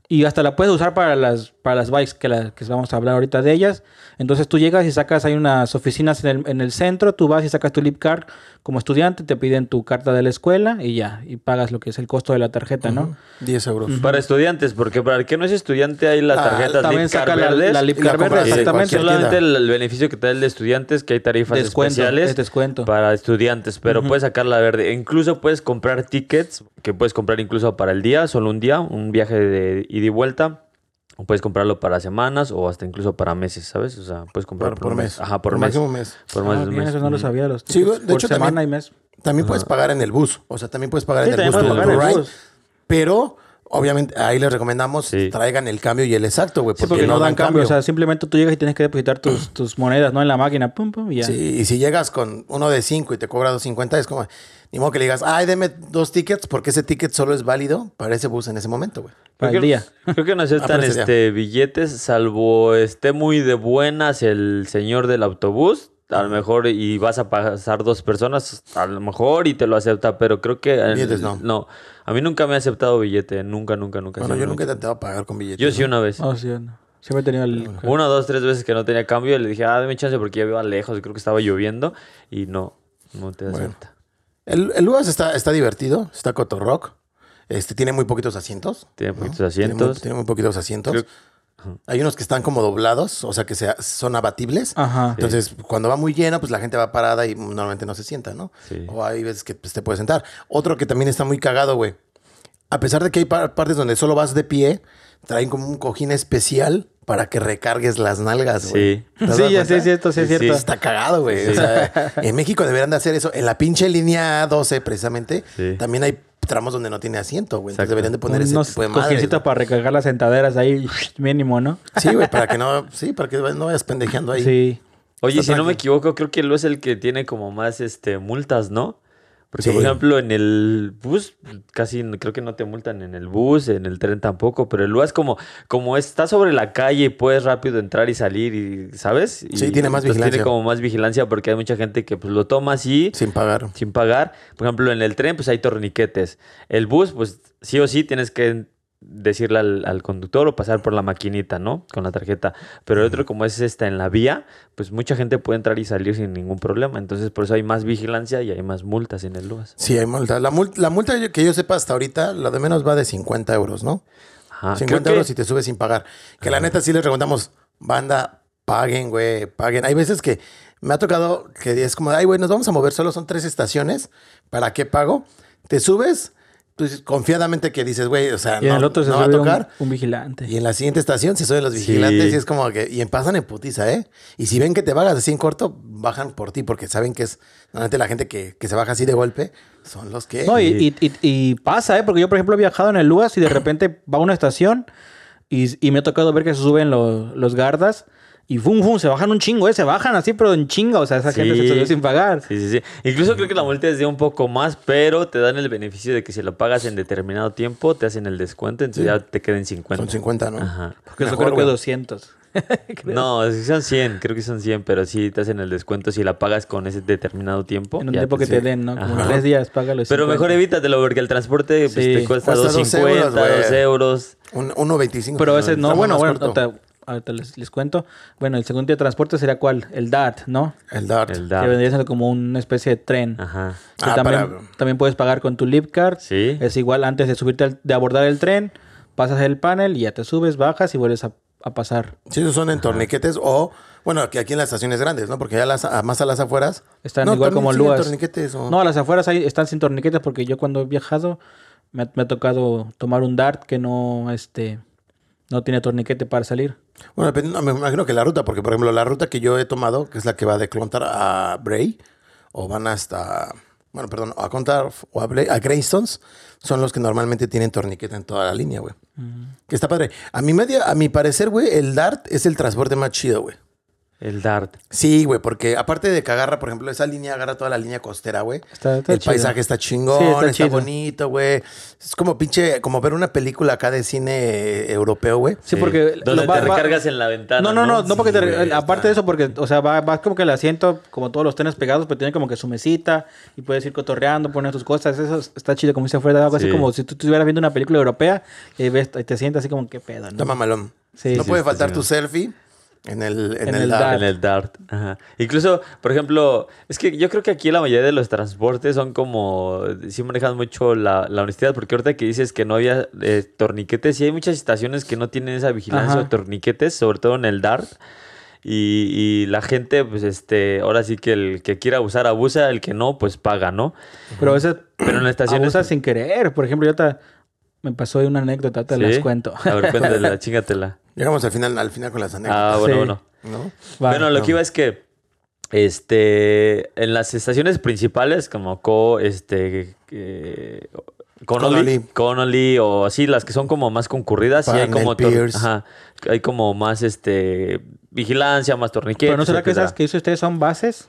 Y hasta la puedes usar para las, para las bikes, que, la- que vamos a hablar ahorita de ellas. Entonces tú llegas y sacas, hay unas oficinas en el, en el centro, tú vas y sacas tu Lip Card como estudiante, te piden tu carta de la escuela y ya, y pagas lo que es el costo de la tarjeta, ¿no? 10 euros. Para estudiantes, porque para el que no es estudiante hay las Ah, tarjetas También Lip Card saca la, la Lip Card verde, exactamente. Solamente el, el beneficio que te da el de estudiantes que hay tarifas Descuento, especiales es descuento. para estudiantes, pero puedes sacar la verde. E incluso puedes comprar tickets que puedes comprar incluso para el día, solo un día, un viaje de ida y vuelta. O puedes comprarlo para semanas o hasta incluso para meses, ¿sabes? O sea, puedes comprar Por, por, por mes. mes. Ajá, por, mes. máximo mes. Por más Ah, de un bien, mes. eso no lo sabía. Los Sí, de por hecho, semana también- y mes. También puedes pagar en el bus. O sea, también puedes pagar Sí, en el bus. pagar en el ride. bus. Pero, obviamente, ahí les recomendamos Sí. traigan el cambio y el exacto, güey. Sí, porque no dan cambio. O sea, simplemente tú llegas y tienes que depositar tus, tus monedas, ¿no? En la máquina, pum, pum, y ya. Sí, y si llegas con uno de 5 y te cobra 2.50, es como, ni modo que le digas, ay, deme dos tickets, porque ese ticket solo es válido para ese bus en ese momento, güey. Para Creo el que- día. Creo que no aceptan este billetes, salvo esté muy de buenas el señor del autobús. A lo mejor, y vas a pasar dos personas, a lo mejor, y te lo acepta, pero creo que. Billetes no. No, a mí nunca me ha aceptado billete, nunca, nunca, nunca. Bueno, yo nunca he intentado pagar con billetes. Yo sí una vez. Oh, sí, no. Siempre he tenido el... Una, dos, tres veces que no tenía cambio, y le dije, ah, dame chance porque ya iba lejos, y creo que estaba lloviendo, y no, no te Bueno. acepta. El, el UAS está, está divertido, está cotorrock. Este, tiene muy poquitos asientos. Tiene ¿no? poquitos Tiene muy- asientos. Tiene muy, poquitos asientos. Creo- Hay unos que están como doblados, o sea que se- son abatibles. Ajá. Entonces, cuando va muy lleno, pues la gente va parada y normalmente no se sienta, ¿no? Sí. O hay veces que pues, te puedes sentar. Otro que también está muy cagado, güey. A pesar de que hay par- partes donde solo vas de pie, traen como un cojín especial para que recargues las nalgas, güey. Sí. ¿Te has Sí, cuenta? es cierto, sí es Sí, sí. cierto. Está cagado, güey. O sea, en México deberían de hacer eso. En la pinche línea 12, precisamente, Sí. también hay tramos donde no tiene asiento, güey. Entonces deberían de poner ese Unos tipo de madres, para recargar las sentaderas ahí, mínimo, ¿no? Sí, güey, para que no, sí, para que no vayas pendejeando ahí. Sí. Oye, Está si no me equivoco, creo que Lu es el que tiene como más este multas, ¿no? Porque, Sí. por ejemplo, en el bus, casi creo que no te multan en el bus, en el tren tampoco, pero el LUA es como, como está sobre la calle y puedes rápido entrar y salir, y ¿sabes? Y Sí, tiene más vigilancia. Tiene como más vigilancia porque hay mucha gente que pues, lo toma así, Sin pagar. sin pagar. Por ejemplo, en el tren, pues hay torniquetes. El bus, pues sí o sí tienes que decirle al, al conductor o pasar por la maquinita, ¿no? Con la tarjeta. Pero el otro, como es esta en la vía, pues mucha gente puede entrar y salir sin ningún problema. Entonces, por eso hay más vigilancia y hay más multas en el LUAS. Sí, hay multa. La, mul- la multa que yo sepa hasta ahorita, lo de menos va de 50 euros, ¿no? Ajá. 50 Creo que- euros si te subes sin pagar. Que la neta sí les preguntamos, banda, paguen, güey, paguen. Hay veces que me ha tocado que es como, ay, güey, nos vamos a mover, solo son tres estaciones, ¿para qué pago? Te subes, pues confiadamente que dices, güey, o sea, Y no, el otro se no va a un, tocar. un vigilante. Y en la siguiente estación se suben los vigilantes Sí. y es como que, y pasan en putiza, ¿eh? Y si ven que te bajas así en corto, bajan por ti porque saben que es, normalmente la gente que, que se baja así de golpe son los que... No, y, y- y- y pasa, ¿eh? Porque yo, por ejemplo, he viajado en el LUAS y de repente va a una estación y, y me ha tocado ver que se suben los, los gardas y ¡fum, fum! Se bajan un chingo, ¿eh? Se bajan así, pero en chinga. O sea, esa gente se subió sin pagar. Sí, sí, sí. Incluso creo que la multa es de un poco más, pero te dan el beneficio de que si lo pagas en determinado tiempo, te hacen el descuento, entonces Sí. ya te queden 50. Son 50, ¿no? Ajá. Porque eso Mejor, creo que güey. 200. No, sí son 100, creo que son 100, pero sí te hacen el descuento si la pagas con ese determinado tiempo. En un tiempo que sí. te den, ¿no? Como Ajá. tres días, págalo. Pero mejor evítatelo porque el transporte pues, Sí. te cuesta Cuesta dos 2.50, euros, 2 güey. euros. Un 1.25. Pero pues, ese no, está bueno, bueno, corto. ahorita, ahorita les, les cuento. Bueno, el segundo día de transporte sería cuál? El DART, ¿no? El Dart. El Que DART. vendría siendo como una especie de tren. Ajá. Que Ah, también, para- también puedes pagar con tu Lip Card. Sí. Es igual antes de subirte, al- de abordar el tren, pasas el panel y ya te subes, bajas y vuelves a, a pasar. Sí, esos son en torniquetes o, bueno, que aquí en las estaciones grandes, ¿no? Porque ya las, más a las afueras. Están No, igual como Luas. torniquetes o- No, a las afueras hay- están sin torniquetes porque yo cuando he viajado me ha, me ha tocado tomar un Dart que no, este, no tiene torniquete para salir. Bueno, dependiendo, me imagino que la ruta, porque por ejemplo, la ruta que yo he tomado, que es la que va de Clontar a Bray, o van hasta, bueno, perdón, a Clontarf o a, Bray, a Greystones, son los que normalmente tienen torniquete en toda la línea, güey. Que está padre. A mi media, a mi parecer, güey, el Dart es el transporte más chido, güey. El DART. Sí, güey, porque aparte de que agarra, por ejemplo, esa línea agarra toda la línea costera, güey. Está- está el chido. paisaje está chingón, Sí, está bonito, güey. Es como pinche, como ver una película acá de cine europeo, güey. Sí, porque... Donde lo va- te va- recargas en la ventana. No, no, no, no, porque te- güey, aparte está- de eso, porque, o sea, va, va como que el asiento, como todos los trenes pegados, pero tiene como que su mesita y puedes ir cotorreando, poner tus cosas. Eso está chido, como si fuera algo así Sí. como si tú estuvieras viendo una película europea y ves, y te sientes así como que pedo, ¿no? Está mamalón. Sí, no sí, puede faltar chido. tu selfie en el, en En el, el Dart. Dart. En el DART. Ajá. Incluso, por ejemplo, es que yo creo que aquí la mayoría de los transportes son como. Sí manejan mucho la, la honestidad, porque ahorita que dices que no había eh, torniquetes, sí hay muchas estaciones que no tienen esa vigilancia Ajá. de torniquetes, sobre todo en el DART. Y, y la gente, pues, este, ahora sí que el que quiera abusar, abusa, el que no, pues paga, ¿no? Pero a veces Pero en la estación es- abusas sin querer. Por ejemplo, yo te, me pasó una anécdota, te ¿Sí? las cuento. A ver, cuéntala, chingatela. Llegamos al final, al final con las anécdotas. Ah, bueno, Sí. bueno. ¿no? Va. bueno, lo que iba es que Este, en las estaciones principales, como Co, este, eh, Connolly, Connolly. Connolly o así, las que son como más concurridas, sí hay como, tor- Pierce. ajá, hay como más este vigilancia, más torniquetes. Pero no será que etcétera. esas que dice ustedes son bases.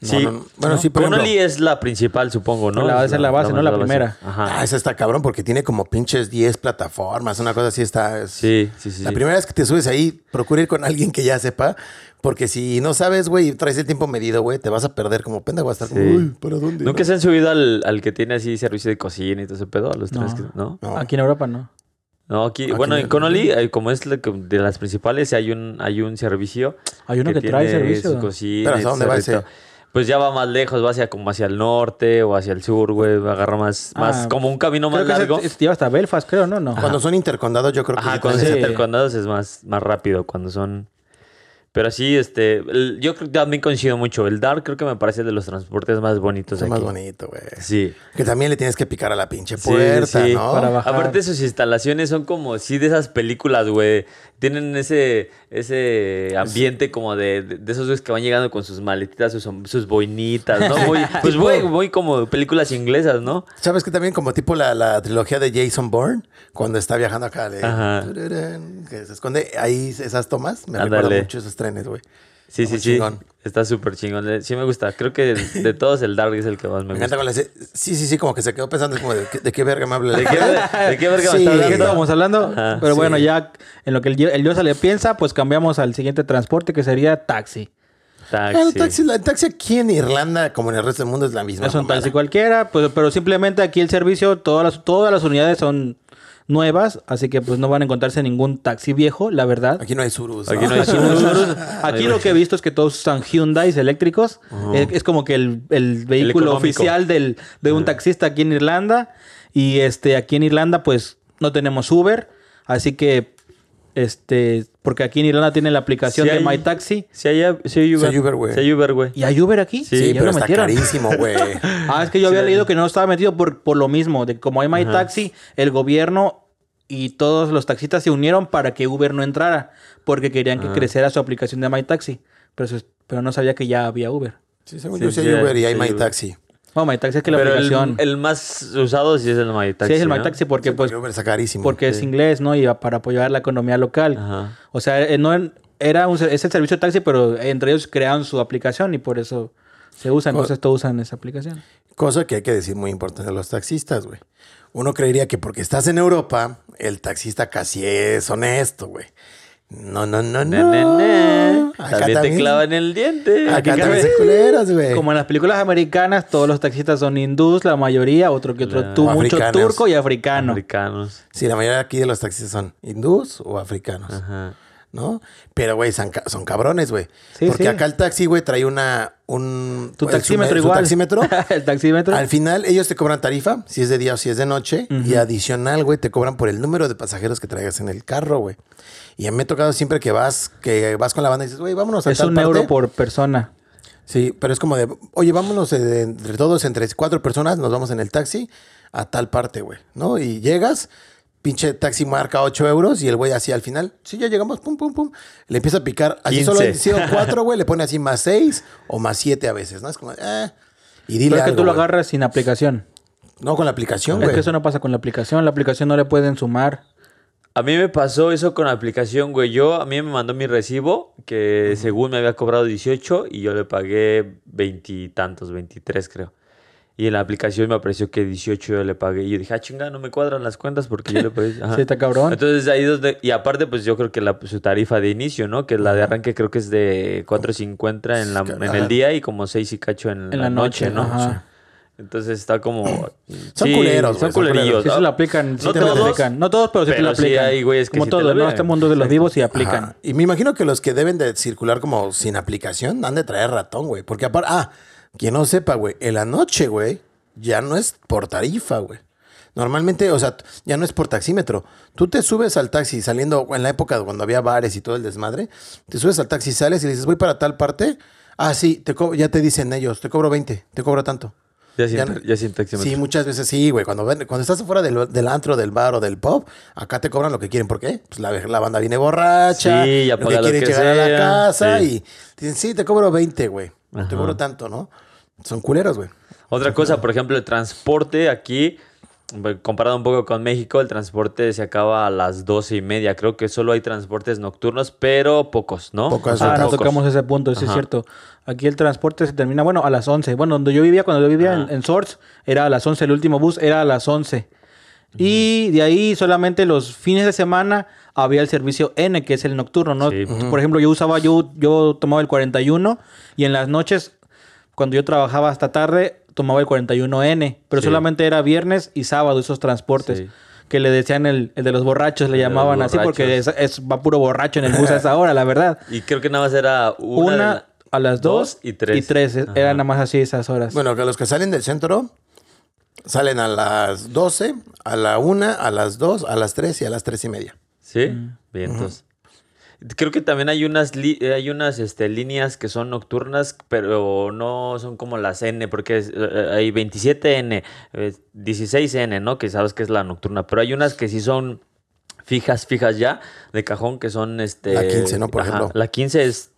Sí. No, no, bueno, sí, por Connolly es la principal, supongo, ¿no? La base es la base, no la primera. Ajá. Ah, esa está cabrón porque tiene como pinches 10 plataformas, una cosa así está. es- Sí, sí, sí. La sí. primera vez que te subes ahí, procura ir con alguien que ya sepa, porque si no sabes, güey, y traes el tiempo medido, güey, te vas a perder como pendejo, vas a estar como, Sí. uy, ¿para dónde? ¿Nunca se han subido al, al que tiene así servicio de cocina y todo ese pedo? A los No. tres que- ¿no? No. Aquí en Europa no. No, aquí, Aquí bueno, no. en Connolly, eh, como es la que- de las principales, hay un, hay un servicio. Hay uno que, trae tiene servicio. Su cocina. Pero, ¿hasta dónde va ese? Pues ya va más lejos, va hacia como hacia el norte o hacia el sur, güey. Agarra más, más Ah, como un camino más Creo que largo. se, se lleva hasta Belfast, creo, ¿no? No. Cuando son intercondados, yo creo que Ajá, cuando son Sí. intercondados es más, más rápido. Cuando son. Pero sí, este. el- yo creo que también coincido mucho. El Dark creo que me parece de los transportes más bonitos Es más bonito, güey. Sí. Que también le tienes que picar a la pinche Sí, puerta, sí, ¿no? para bajar. Aparte sus instalaciones son como sí de esas películas, güey. Tienen ese ese ambiente como de, de, de esos güeyes que van llegando con sus maletitas, sus, sus boinitas, ¿no? Muy, pues muy, muy como películas inglesas, ¿no? ¿Sabes que también como tipo la, la trilogía de Jason Bourne? Cuando está viajando acá, tururán, que se esconde ahí esas tomas. Me Ándale. recuerdan mucho esos trenes, güey. Sí, sí, sí. Está súper chingón. Sí me gusta. Creo que de, todos el Dark es el que más me Me encanta gusta. con la... Sí, sí, sí, como que se quedó pensando, como, ¿de qué, de qué verga me habla? ¿De qué, de qué verga me Sí. está ¿De qué hablando? estábamos hablando? Ajá, Pero sí. bueno, ya en lo que el, yo- el Yosa le piensa, pues cambiamos al siguiente transporte que sería taxi. Taxi. el taxi, la- el taxi aquí en Irlanda, como en el resto del mundo, es la misma. es un mamada. taxi cualquiera, pues, pero simplemente aquí el servicio, todas las, todas las unidades son nuevas, así que pues no van a encontrarse ningún taxi viejo, la verdad. Aquí no hay surus. Aquí no hay Aquí, Surus. aquí lo que he visto es que todos usan Hyundai eléctricos. es, es como que el, el vehículo oficial del, de un taxista aquí en Irlanda. Y este aquí en Irlanda, pues, no tenemos Uber. Así que, este, porque aquí en Irlanda tienen la aplicación Sí de hay- My Taxi. Sí hay, sí hay Uber. Sí hay Uber, güey. Sí hay Uber, güey. ¿Y hay Uber aquí? Sí, Sí, ya pero lo está metieron. carísimo, güey. Ah, es que yo había leído que no estaba metido por, por lo mismo, de como hay My Ajá. Taxi, el gobierno y todos los taxistas se unieron para que Uber no entrara, porque querían que Ah. creciera su aplicación de My Taxi. Pero, pero no sabía que ya había Uber. Sí, según Sí, yo sí hay Uber y hay My Uber. Taxi. Taxi es que la Pero aplicación. el más usado sí es el My Taxi. sí, es el My ¿no? Taxi porque, Sí, pues, porque carísimo. es inglés, ¿no? Y para apoyar la economía local. Ajá. O sea, eh, no era un, es el servicio de taxi, pero entre ellos crearon su aplicación y por eso se usa. Entonces todos usan esa aplicación. Cosa que hay que decir muy importante a los taxistas, güey. Uno creería que porque estás en Europa, el taxista casi es honesto, güey. No, no, no, no. Acá También te también- clavan el diente. Acá también se culeras, güey. Como en las películas americanas, todos los taxistas son hindús, la mayoría, otro que otro, tú, mucho Africanos. turco y africano. Americanos. Sí, la mayoría aquí de los taxistas son hindús o africanos, Ajá. ¿no? Pero, güey, son, son cabrones, güey. Sí, Porque sí. acá el taxi, güey, trae una... Un, Tu taxímetro su- su igual. taxímetro. el taxímetro. Al final, ellos te cobran tarifa, si es de día o si es de noche. Y adicional, güey, te cobran por el número de pasajeros que traigas en el carro, güey. Y a mí me ha tocado siempre que vas, que vas con la banda y dices, güey, vámonos a es tal un parte". euro por persona. Sí, pero es como de, oye, vámonos eh, entre todos, entre cuatro personas, nos vamos en el taxi a tal parte, güey, ¿no? Y llegas, pinche taxi marca 8 euros y el güey así al final, sí, ya llegamos, pum, pum, pum, le empieza a picar, así 15. solo han sido cuatro, güey, le pone así más 6 o más 7 a veces, ¿no? Es como, eh, y dile Pero es que algo, tú lo güey. agarras sin aplicación. No, con la aplicación, Es güey. que eso no pasa con la aplicación. La aplicación no le pueden sumar. A mí me pasó eso con la aplicación, güey. Yo, a mí me mandó mi recibo, que según me había cobrado 18 y yo le pagué veintitantos, 23 creo. Y en la aplicación me apareció que 18 yo le pagué. Y yo dije, ah, chinga, no me cuadran las cuentas porque yo le pagué. Sí, está cabrón. Entonces ahí donde... Y aparte, pues yo creo que la, su tarifa de inicio, ¿no? Que la de arranque creo que es de 4.50 en, la, en el día y como 6 y cacho en, En la, la noche, noche, ¿no? ajá. Entonces está como... Son culeros, Son güey, son culerillos. Sí se lo aplican, sí No te lo todos, aplican. No todos, pero sí te pero lo sí aplican. hay güeyes que Como sí te todo, lo ¿no? Este mundo de los vivos y aplican. Ajá. Y me imagino que los que deben de circular como sin aplicación han de traer ratón, güey. Porque aparte, ah, quien no sepa, güey, en la noche, güey, ya no es por tarifa, güey. Normalmente, o sea, ya no es por taxímetro. Tú te subes al taxi saliendo, en la época cuando había bares y todo el desmadre, te subes al taxi, sales y le dices, voy para tal parte. Ah, sí, te ya te dicen ellos, te cobro 20, te cobro tanto. Ya sin, Ya sin. Sí, muchas veces sí, güey. Cuando, ven- cuando estás afuera del, del antro, del bar o del pub, acá te cobran lo que quieren. ¿Por qué? Pues la, la banda viene borracha. Sí, ya lo que lo quieren que llegar a la casa sí. y dicen, sí, te cobro 20, güey. no te cobro tanto, ¿no? Son culeros, güey. Otra cosa, por ejemplo, el transporte aquí, comparado un poco con México, el transporte se acaba a las doce y media. Creo que solo hay transportes nocturnos, pero pocos, ¿no? Pocos, Ah, no tocamos ese punto, eso es cierto. Aquí el transporte se termina, bueno, a las 11. Bueno, donde yo vivía, cuando yo vivía en, en Source, era a las 11, el último bus era a las 11. Y de ahí solamente los fines de semana había el servicio N, que es el nocturno, ¿no? Sí. Por ejemplo, yo usaba, yo, yo tomaba el 41 y en las noches, cuando yo trabajaba hasta tarde, tomaba el 41N, pero Sí. solamente era viernes y sábado esos transportes. Sí. Que le decían el, el de los borrachos, le El llamaban así, porque es, va puro borracho en el bus a esa hora, la verdad. Y creo que nada más era una, Una, la- a las dos, dos y tres. Y tres. Ajá. Eran nada más así esas horas. Bueno, que los que salen del centro salen a las 12, a la 1, a las 2, a las 3 y a las 3 y media. Sí, Mm. bien, entonces. Creo que también hay unas li- eh, hay unas este, líneas que son nocturnas, pero no son como las N, porque es, eh, hay 27N, eh, 16N, ¿no? Que sabes que es la nocturna, pero hay unas que sí son fijas, fijas ya, de cajón, que son este... La 15, ¿no? Por ajá, ejemplo. La 15 es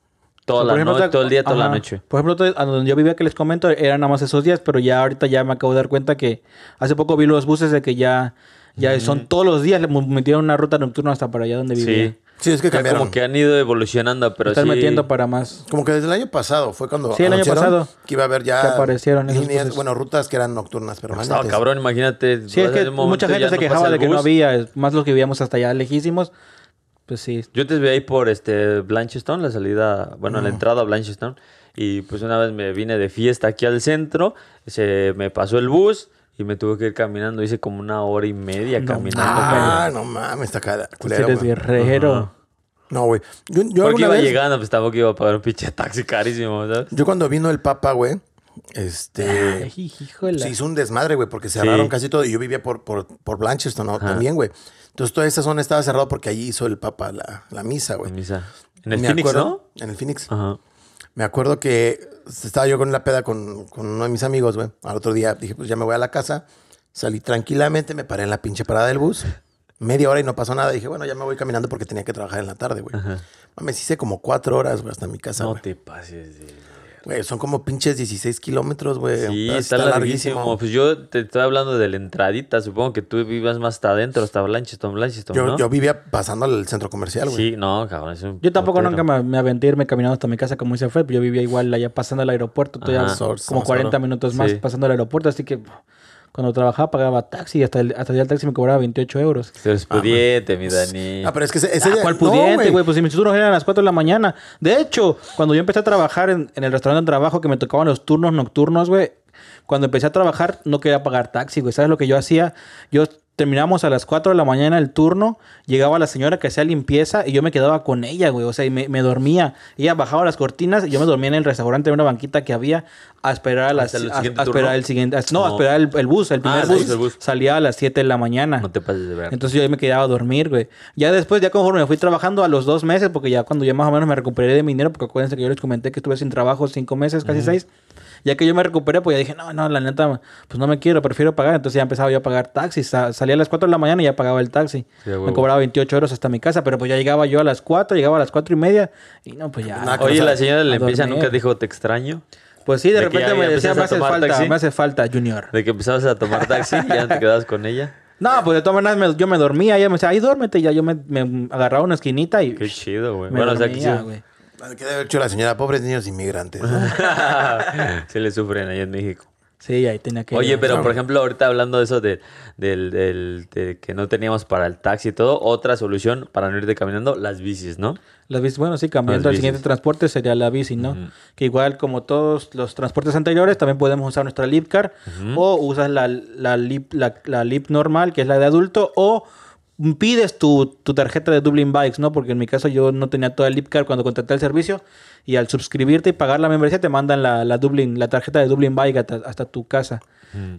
toda O sea, la por ejemplo, noche, te- todo el día, toda la noche. Por ejemplo, a donde yo vivía que les comento, eran nada más esos días, pero ya ahorita ya me acabo de dar cuenta que hace poco vi los buses de que ya, ya son todos los días, le metieron una ruta nocturna hasta para allá donde vivía. Sí. Sí, es que cambiaron. como que han ido evolucionando, pero Están sí... metiendo para más. Como que desde el año pasado fue cuando Sí, el año pasado que iba a haber ya que aparecieron líneas, bueno, rutas que eran nocturnas Estaba permanentes. cabrón, imagínate. Sí, es que mucha gente se no quejaba de que no había, más los que vivíamos hasta allá lejísimos. Pues sí. Yo te vi ahí por este Blanchestone, la salida, bueno, Mm. la entrada a Blanchestone. Y pues una vez me vine de fiesta aquí al centro, se me pasó el bus y me tuve que ir caminando. Hice como una hora y media No caminando. Ah, no mames, está cara. Tú culero, eres guerrero. Ajá. No, güey. Yo, yo Porque iba vez- llegando, pues tampoco iba a pagar un pinche taxi carísimo, ¿sabes? Yo cuando vino el Papa, güey, este... Ay. Se hizo un desmadre, güey, porque Sí. cerraron casi todo. Y yo vivía por, por, por Blancheston ¿no? También, güey. Entonces toda esa zona estaba cerrada porque allí hizo el Papa la, la misa, güey. En misa. En el Me Phoenix, acuerdo- En el Phoenix. ¿no? Ajá. Me acuerdo que estaba yo con la peda con, con uno de mis amigos, güey. Al otro día dije, pues ya me voy a la casa. Salí tranquilamente, me paré en la pinche parada del bus. Media hora y no pasó nada. Dije, bueno, ya me voy caminando porque tenía que trabajar en la tarde, güey. Mames, hice como cuatro horas, güey, hasta mi casa, No güey. te pases de... Güey, son como pinches 16 kilómetros, güey. Sí, Está está, larguísimo. Pues yo te estoy hablando de la entradita. Supongo que tú vivas más hasta adentro, hasta Blanchestone, Blanchestone, Yo, ¿no? yo vivía pasando al centro comercial, güey. Sí, no, cabrón. es un Yo tampoco nunca me, me aventé a irme caminando hasta mi casa como dice Fred. Yo vivía igual allá pasando el aeropuerto. Todavía Ajá. como Somos 40 cabrón. minutos más Sí. pasando el aeropuerto. Así que cuando trabajaba pagaba taxi. y Hasta el, hasta el día del taxi me cobraba 28 euros. Eres pudiente, mi Dani. Ah, pero es que ese, ese Ah, día- ¿Cuál pudiente, güey? pues si mis turnos eran a las 4 de la mañana. De hecho, cuando yo empecé a trabajar en, en el restaurante de trabajo que me tocaban los turnos nocturnos, güey. Cuando empecé a trabajar no quería pagar taxi, güey. ¿Sabes lo que yo hacía? Yo terminamos a las 4 de la mañana el turno, llegaba la señora que hacía limpieza y yo me quedaba con ella, güey. O sea, y me, me dormía. Ella bajaba las cortinas y yo me dormía en el restaurante en una banquita que había a esperar a las ¿Hasta el a- esperar el siguiente. a- no, a esperar el, el bus, el primer Ah, sí, bus, el bus. Salía a las 7 de la mañana. No te pases de ver. Entonces yo ahí me quedaba a dormir, güey. Ya después, ya conforme me fui trabajando a los dos meses, porque ya cuando ya más o menos me recuperé de mi dinero, porque acuérdense que yo les comenté que estuve sin trabajo cinco meses, casi seis. Ya que yo me recuperé, pues ya dije, no, no, la neta, pues no me quiero, prefiero pagar. Entonces ya empezaba yo a pagar taxis. Sa- salía a las 4 de la mañana y ya pagaba el taxi. Sí, me cobraba 28 euros hasta mi casa, pero pues ya llegaba yo a las 4, llegaba a las 4 y media. Y no, pues ya. Que Oye, no la señora de limpieza nunca dijo te extraño. Pues sí, de, repente me decía, me hace falta, taxi". me hace falta, Junior. De que empezabas a tomar taxi y ya no te quedabas con ella. No, pues de todas maneras me- yo me dormía, ella me decía, ay, duérmete. Ya yo me, me agarraba una esquinita y Qué chido, güey. Bueno, o sea, que sí, ¿Qué debe haber hecho la señora? Pobres niños inmigrantes. ¿no? sí le sufren allá en México. Sí, ahí tenía que... Oye, pero por ejemplo, ahorita hablando de eso de, del, del- de que no teníamos para el taxi y todo, otra solución para no irte caminando, las bicis, ¿no? Las bicis, bueno, sí, cambiando al siguiente transporte sería la bici, ¿no? Que igual como todos los transportes anteriores, también podemos usar nuestra Lipcar o usas la, la, Lip, la, la Lip normal, que es la de adulto, o pides tu, tu tarjeta de Dublin Bikes, ¿no? Porque en mi caso yo no tenía toda el Lipcar cuando contraté el servicio y al suscribirte y pagar la membresía te mandan la, la Dublin, la tarjeta de Dublin Bike hasta, hasta tu casa.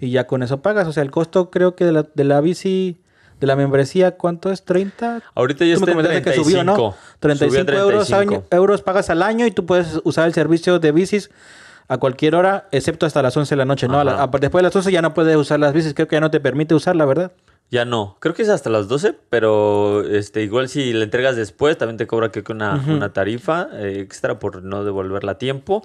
Y ya con eso pagas. O sea, el costo creo que de la, de la bici, de la membresía, ¿cuánto es? ¿30? Ahorita ya está en comentaste 35. que subió, ¿no? 35, Subió a Euros, 35. año- euros pagas al año y tú puedes usar el servicio de bicis a cualquier hora, excepto hasta las 11 de la noche, ¿no? A la- Ajá. a- después de las 11 ya no puedes usar las bicis, creo que ya no te permite usar, la verdad. Ya no, creo que es hasta las 12, pero este igual si la entregas después también te cobra creo que una, una tarifa eh, extra por no devolverla a tiempo.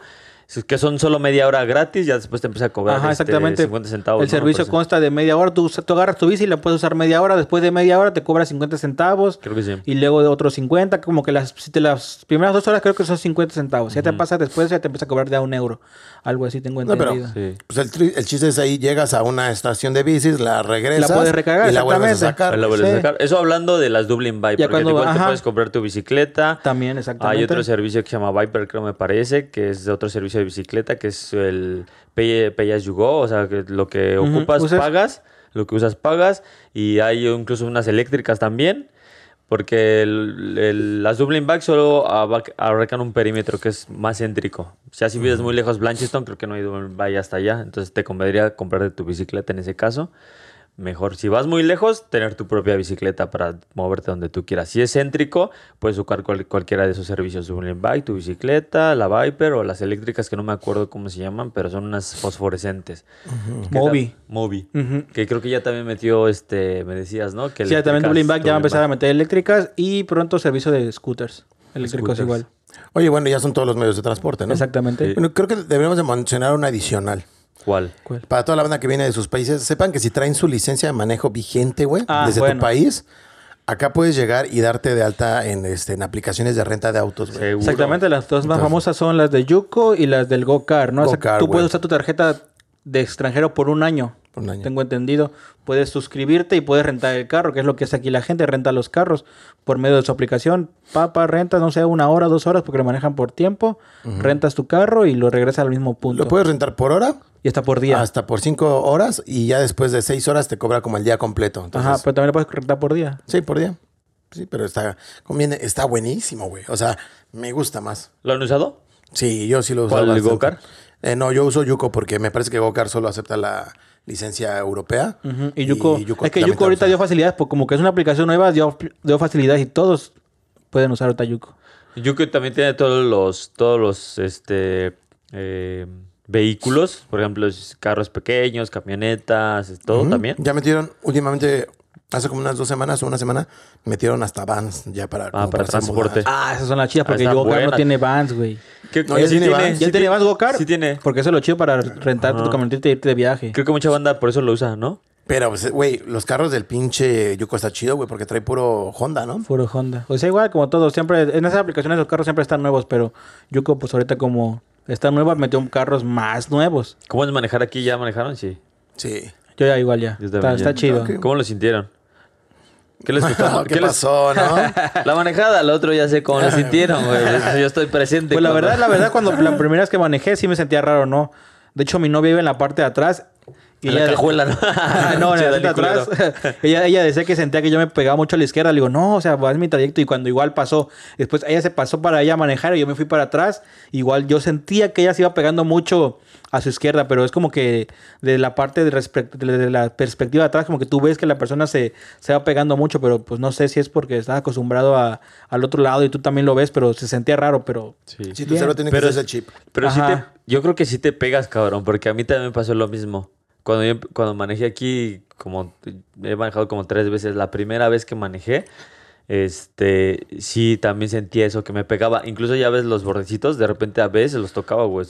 Es que son solo media hora gratis, ya después te empieza a cobrar Ajá, este, exactamente. 50 centavos. el ¿no? servicio Por consta de media hora. Tú, tú agarras tu bici y la puedes usar media hora. Después de media hora te cobra 50 centavos. Creo que sí. Y luego de otros 50. Como que las, si te las primeras dos horas creo que son 50 centavos. Ya te pasa después, ya te empieza a cobrar de a un euro. Algo así tengo No, pero- entendido. Sí. Pues el, chiste es ahí, llegas a una estación de bicis, la regresas. La puedes recargar, y la vuelves a sacar. Ahí la vuelves a sí. sacar. Eso hablando de las Dublin Bike. Ya porque cuando- igual te puedes comprar tu bicicleta. También, exactamente. Hay otro servicio que se llama Viper, creo me parece, que es de otro servicio de bicicleta, que es el Pay, pay as you go, o sea, que lo que Ujú, ocupas usas- pagas, lo que usas pagas, y hay incluso unas eléctricas también, porque el- el- las Dublin Bikes solo aba- abarcan un perímetro que es más céntrico. Ya si vives muy lejos Blanchiston, creo que no hay Dublin Bike hasta allá, entonces te convendría comprarte tu bicicleta en ese caso. Mejor, si vas muy lejos, tener tu propia bicicleta para moverte donde tú quieras. Si es céntrico, puedes usar cual- cualquiera de esos servicios. Dublin Bike, tu bicicleta, la Viper o las eléctricas que no me acuerdo cómo se llaman, pero son unas fosforescentes. Mobi. ta- Mobi. Ujú. Que creo que ya también metió, este, me decías, ¿no? Que Sí, ya también Dublin Back ya va a empezar a Bike. meter eléctricas y pronto servicio de scooters. Eléctricos Scooters. igual. Oye, bueno, ya son todos los medios de transporte, ¿no? Exactamente. Sí. Bueno, creo que deberíamos de mencionar una adicional. ¿Cuál? ¿Cuál? Para toda la banda que viene de sus países, sepan que si traen su licencia de manejo vigente, güey, Ah, desde bueno. tu país, acá puedes llegar y darte de alta en, este, en aplicaciones de renta de autos, güey. Exactamente, las dos más Entonces- famosas son las de Yuko y las del GoCar, ¿no? O sea, tú güey. puedes usar tu tarjeta de extranjero por un año. Por un año. Tengo entendido. Puedes suscribirte y puedes rentar el carro, que es lo que hace aquí la gente, renta los carros por medio de su aplicación. Papa, renta, no sé, una hora, dos horas, porque lo manejan por tiempo. Rentas tu carro y lo regresas al mismo punto. Lo puedes rentar por hora, Y está por día. hasta por cinco horas, y ya después de seis horas te cobra como el día completo. Entonces, Ajá, pero también lo puedes rentar por día. Sí, por día. Sí, pero está, conviene, está buenísimo, güey. O sea, me gusta más. ¿Lo han usado? Sí, yo sí lo uso. ¿Cuál, el bastante. GoCar? Eh, no, yo uso Yuko porque me parece que GoCar solo acepta la licencia europea. Ujú, Y Yuko, es que Yuko ahorita dio facilidades, porque como que es una aplicación nueva, dio, dio facilidades y todos pueden usar ahorita Yuko. Yuko también tiene todos los, todos los, este, eh, vehículos, por ejemplo, carros pequeños, camionetas, todo también. Ya metieron últimamente, hace como unas dos semanas o una semana, metieron hasta vans ya para, Ah, para transporte. Ah, esas son las chidas, porque están GoCar no tiene vans, güey. ¿Qué- No, ya sí tiene van. ¿Ya sí tiene vans GoCar? Sí tiene. Porque eso es lo chido para rentar tu Ajá. camioneta y irte de viaje. Creo que mucha banda por eso lo usa, ¿no? Pero, pues, güey, los carros del pinche Yuko está chido, güey, porque trae puro Honda, ¿no? Puro Honda. O sea, igual como todo, siempre, en esas aplicaciones los carros siempre están nuevos, pero Yuko, pues ahorita como está nueva, metió carros más nuevos. ¿Cómo es manejar aquí? ¿Ya manejaron? Sí. Sí. Yo ya igual ya. Está, está chido. ¿Cómo lo sintieron? ¿Qué les costó? ¿Qué, ¿Qué les- pasó, no? La manejada, el otro ya sé cómo lo sintieron, güey. Yo estoy presente. Pues la verdad, la verdad, cuando la primera vez que manejé sí me sentía raro, ¿no? De hecho, mi novia iba en la parte de atrás. En la cajuela, ¿no? Ah, no, atrás. ella, ella decía que sentía que yo me pegaba mucho a la izquierda. Le digo, no, o sea, va en mi trayecto. Y cuando igual pasó, después ella se pasó para ella a manejar y yo me fui para atrás. Igual yo sentía que ella se iba pegando mucho a su izquierda, pero es como que de la parte de, la perspectiva de atrás, como que tú ves que la persona se, se va pegando mucho, pero pues no sé si es porque estás acostumbrado a- al otro lado y tú también lo ves, pero se sentía raro, pero Sí. Si tu tiene Pero que ser es- ese chip. Pero sí te, Ajá. yo creo que sí te pegas, cabrón, porque a mí también me pasó lo mismo. Cuando, yo, cuando manejé aquí, como he manejado como tres veces, la primera vez que manejé, este, sí, también sentí eso, que me pegaba. Incluso ya ves los bordecitos, de repente a veces los tocaba, güey.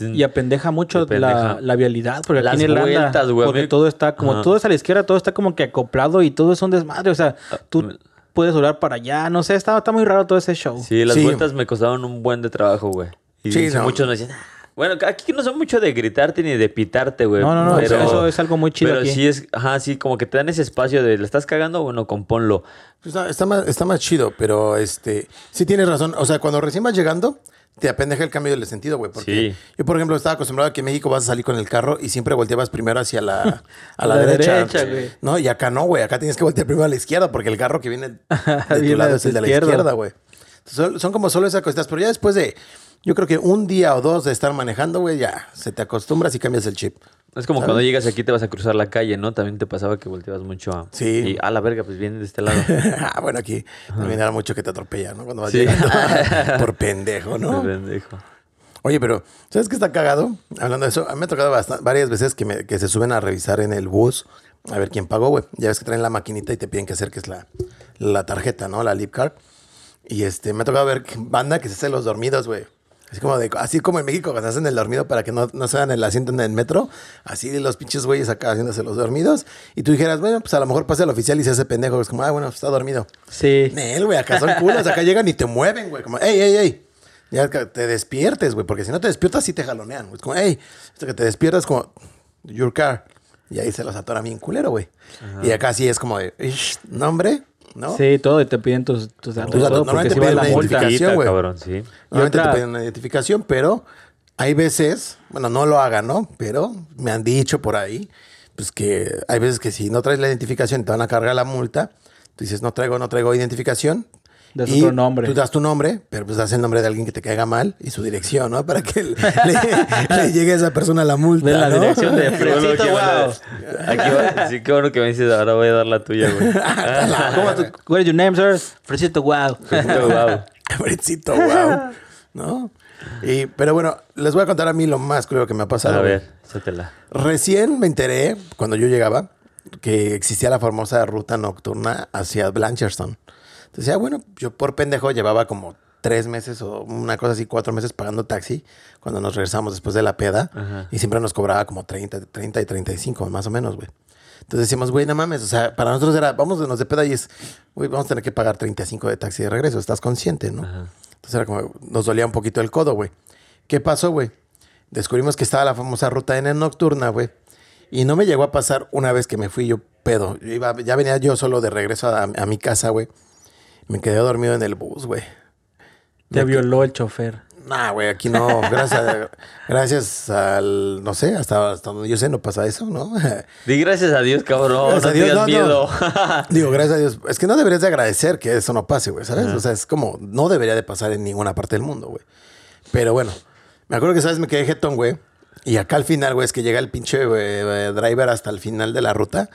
Y apendeja mucho La, la vialidad, porque aquí Las en Irlanda, vueltas, güey, porque mí- todo está, como Ajá. todo es a la izquierda, todo está como que acoplado y todo es un desmadre, o sea, tú me- puedes doblar para allá, no sé, está, está muy raro todo ese show. Sí, las Sí. vueltas me costaron un buen de trabajo, güey. Y Sí, sí, no. muchos me decían, "Ah". Bueno, aquí no son mucho de gritarte ni de pitarte, güey. No, no, no, eso- eso es algo muy chido Pero aquí. sí es, ajá, sí, como que te dan ese espacio de, ¿le estás cagando? Bueno, compónlo. Pues Está, está más, está más chido, pero este, sí tienes razón. O sea, cuando recién vas llegando, te apendeja el cambio del sentido, güey. Porque Sí. yo, por ejemplo, estaba acostumbrado a que en México vas a salir con el carro y siempre volteabas primero hacia la, a A la, la derecha. derecha, güey. No, y acá no, güey. Acá tienes que voltear primero a la izquierda porque el carro que viene de tu Viene lado es el de la izquierda. izquierda, güey. Son, son como solo esas cositas. Pero ya después de, yo creo que un día o dos de estar manejando, güey, ya se te acostumbras y cambias el chip. Es como ¿Sabes? cuando llegas aquí te vas a cruzar la calle, ¿no? También te pasaba que volteabas mucho a... Sí. Y a la verga, pues viene de este lado. ah, bueno, aquí también era mucho que te atropella, ¿no? Cuando vas Sí. llegando por pendejo, ¿no? Qué pendejo. Oye, pero ¿sabes qué está cagado? Hablando de eso, a mí me ha tocado bastante, varias veces que, me- que se suben a revisar en el bus a ver quién pagó, güey. Ya ves que traen la maquinita y te piden que acerques la, la tarjeta, ¿no? La lip card. Y este, me ha tocado ver banda que se hace los dormidos, güey. Así como, de, así como en México cuando hacen el dormido para que no, no se dan el asiento en el metro. Así los pinches güeyes acá haciéndose los dormidos. Y tú dijeras, bueno, pues a lo mejor pasa el oficial y se hace pendejo. Es como, ah, bueno, está dormido. Sí. Nel, güey, acá son culos. Acá llegan y te mueven, güey. Como, ey, ey, ey. Ya te despiertes, güey. Porque si no te despiertas, sí te jalonean. güey. Es como, ey, hasta que te despiertas, como, your car. Y ahí se los atora bien culero, güey. Y acá sí es como de, "Ish, nombre, ¿no? Sí, todo, y te piden tus, tus datos. Tus datos. Normalmente va piden la una multa. identificación. Güey. sí. Normalmente otra- te piden una identificación, pero hay veces, bueno, no lo hagan, ¿no? Pero me han dicho por ahí, pues que hay veces que si no traes la identificación te van a cargar la multa. Tú dices, no traigo, no traigo identificación. Das Y otro nombre. Tú das tu nombre, pero pues das el nombre de alguien que te caiga mal y su dirección, ¿no? Para que le, le- le llegue a esa persona la multa. De la ¿no? dirección de Fresito, wow. Aquí va- sí, qué bueno que me dices, ahora voy a dar la tuya, güey. ¿Cómo tú? What is your name, sir? Fresito, wow. Wow. Cabrecito, wow. ¿No? Y, pero bueno, les voy a contar a mí lo más creo que me ha pasado. A ver, échatela. Recién me enteré, cuando yo llegaba, que existía la famosa ruta nocturna hacia Blanchardstown. Entonces, ya bueno, yo por pendejo llevaba como tres meses o una cosa así, cuatro meses pagando taxi cuando nos regresamos después de la peda. Ajá. Y siempre nos cobraba como 30, 30 y 35, más o menos, güey. Entonces decíamos, güey, no mames, o sea, para nosotros era, vamos de peda y es, güey, vamos a tener que pagar 35 de taxi de regreso, estás consciente, ¿no? Ajá. Entonces era como, nos dolía un poquito el codo, güey. ¿Qué pasó, güey? Descubrimos que estaba la famosa ruta N nocturna, güey. Y no me llegó a pasar una vez que me fui yo pedo. Yo iba, ya venía yo solo de regreso a, a mi casa, güey. Me quedé dormido en el bus, güey. Te violó el chofer. Nah, güey, aquí no. Gracias, gracias al, no sé, hasta, hasta donde yo sé no pasa eso, ¿no? Di gracias a Dios, cabrón. Gracias no a Dios, no, no. miedo. Digo, gracias a Dios. Es que no deberías de agradecer que eso no pase, güey, ¿sabes? O sea, es como, no debería de pasar en ninguna parte del mundo, güey. Pero bueno, me acuerdo que, ¿sabes? Me quedé jetón, güey. Y acá al final, güey, es que llega el pinche eh, driver hasta el final de la ruta.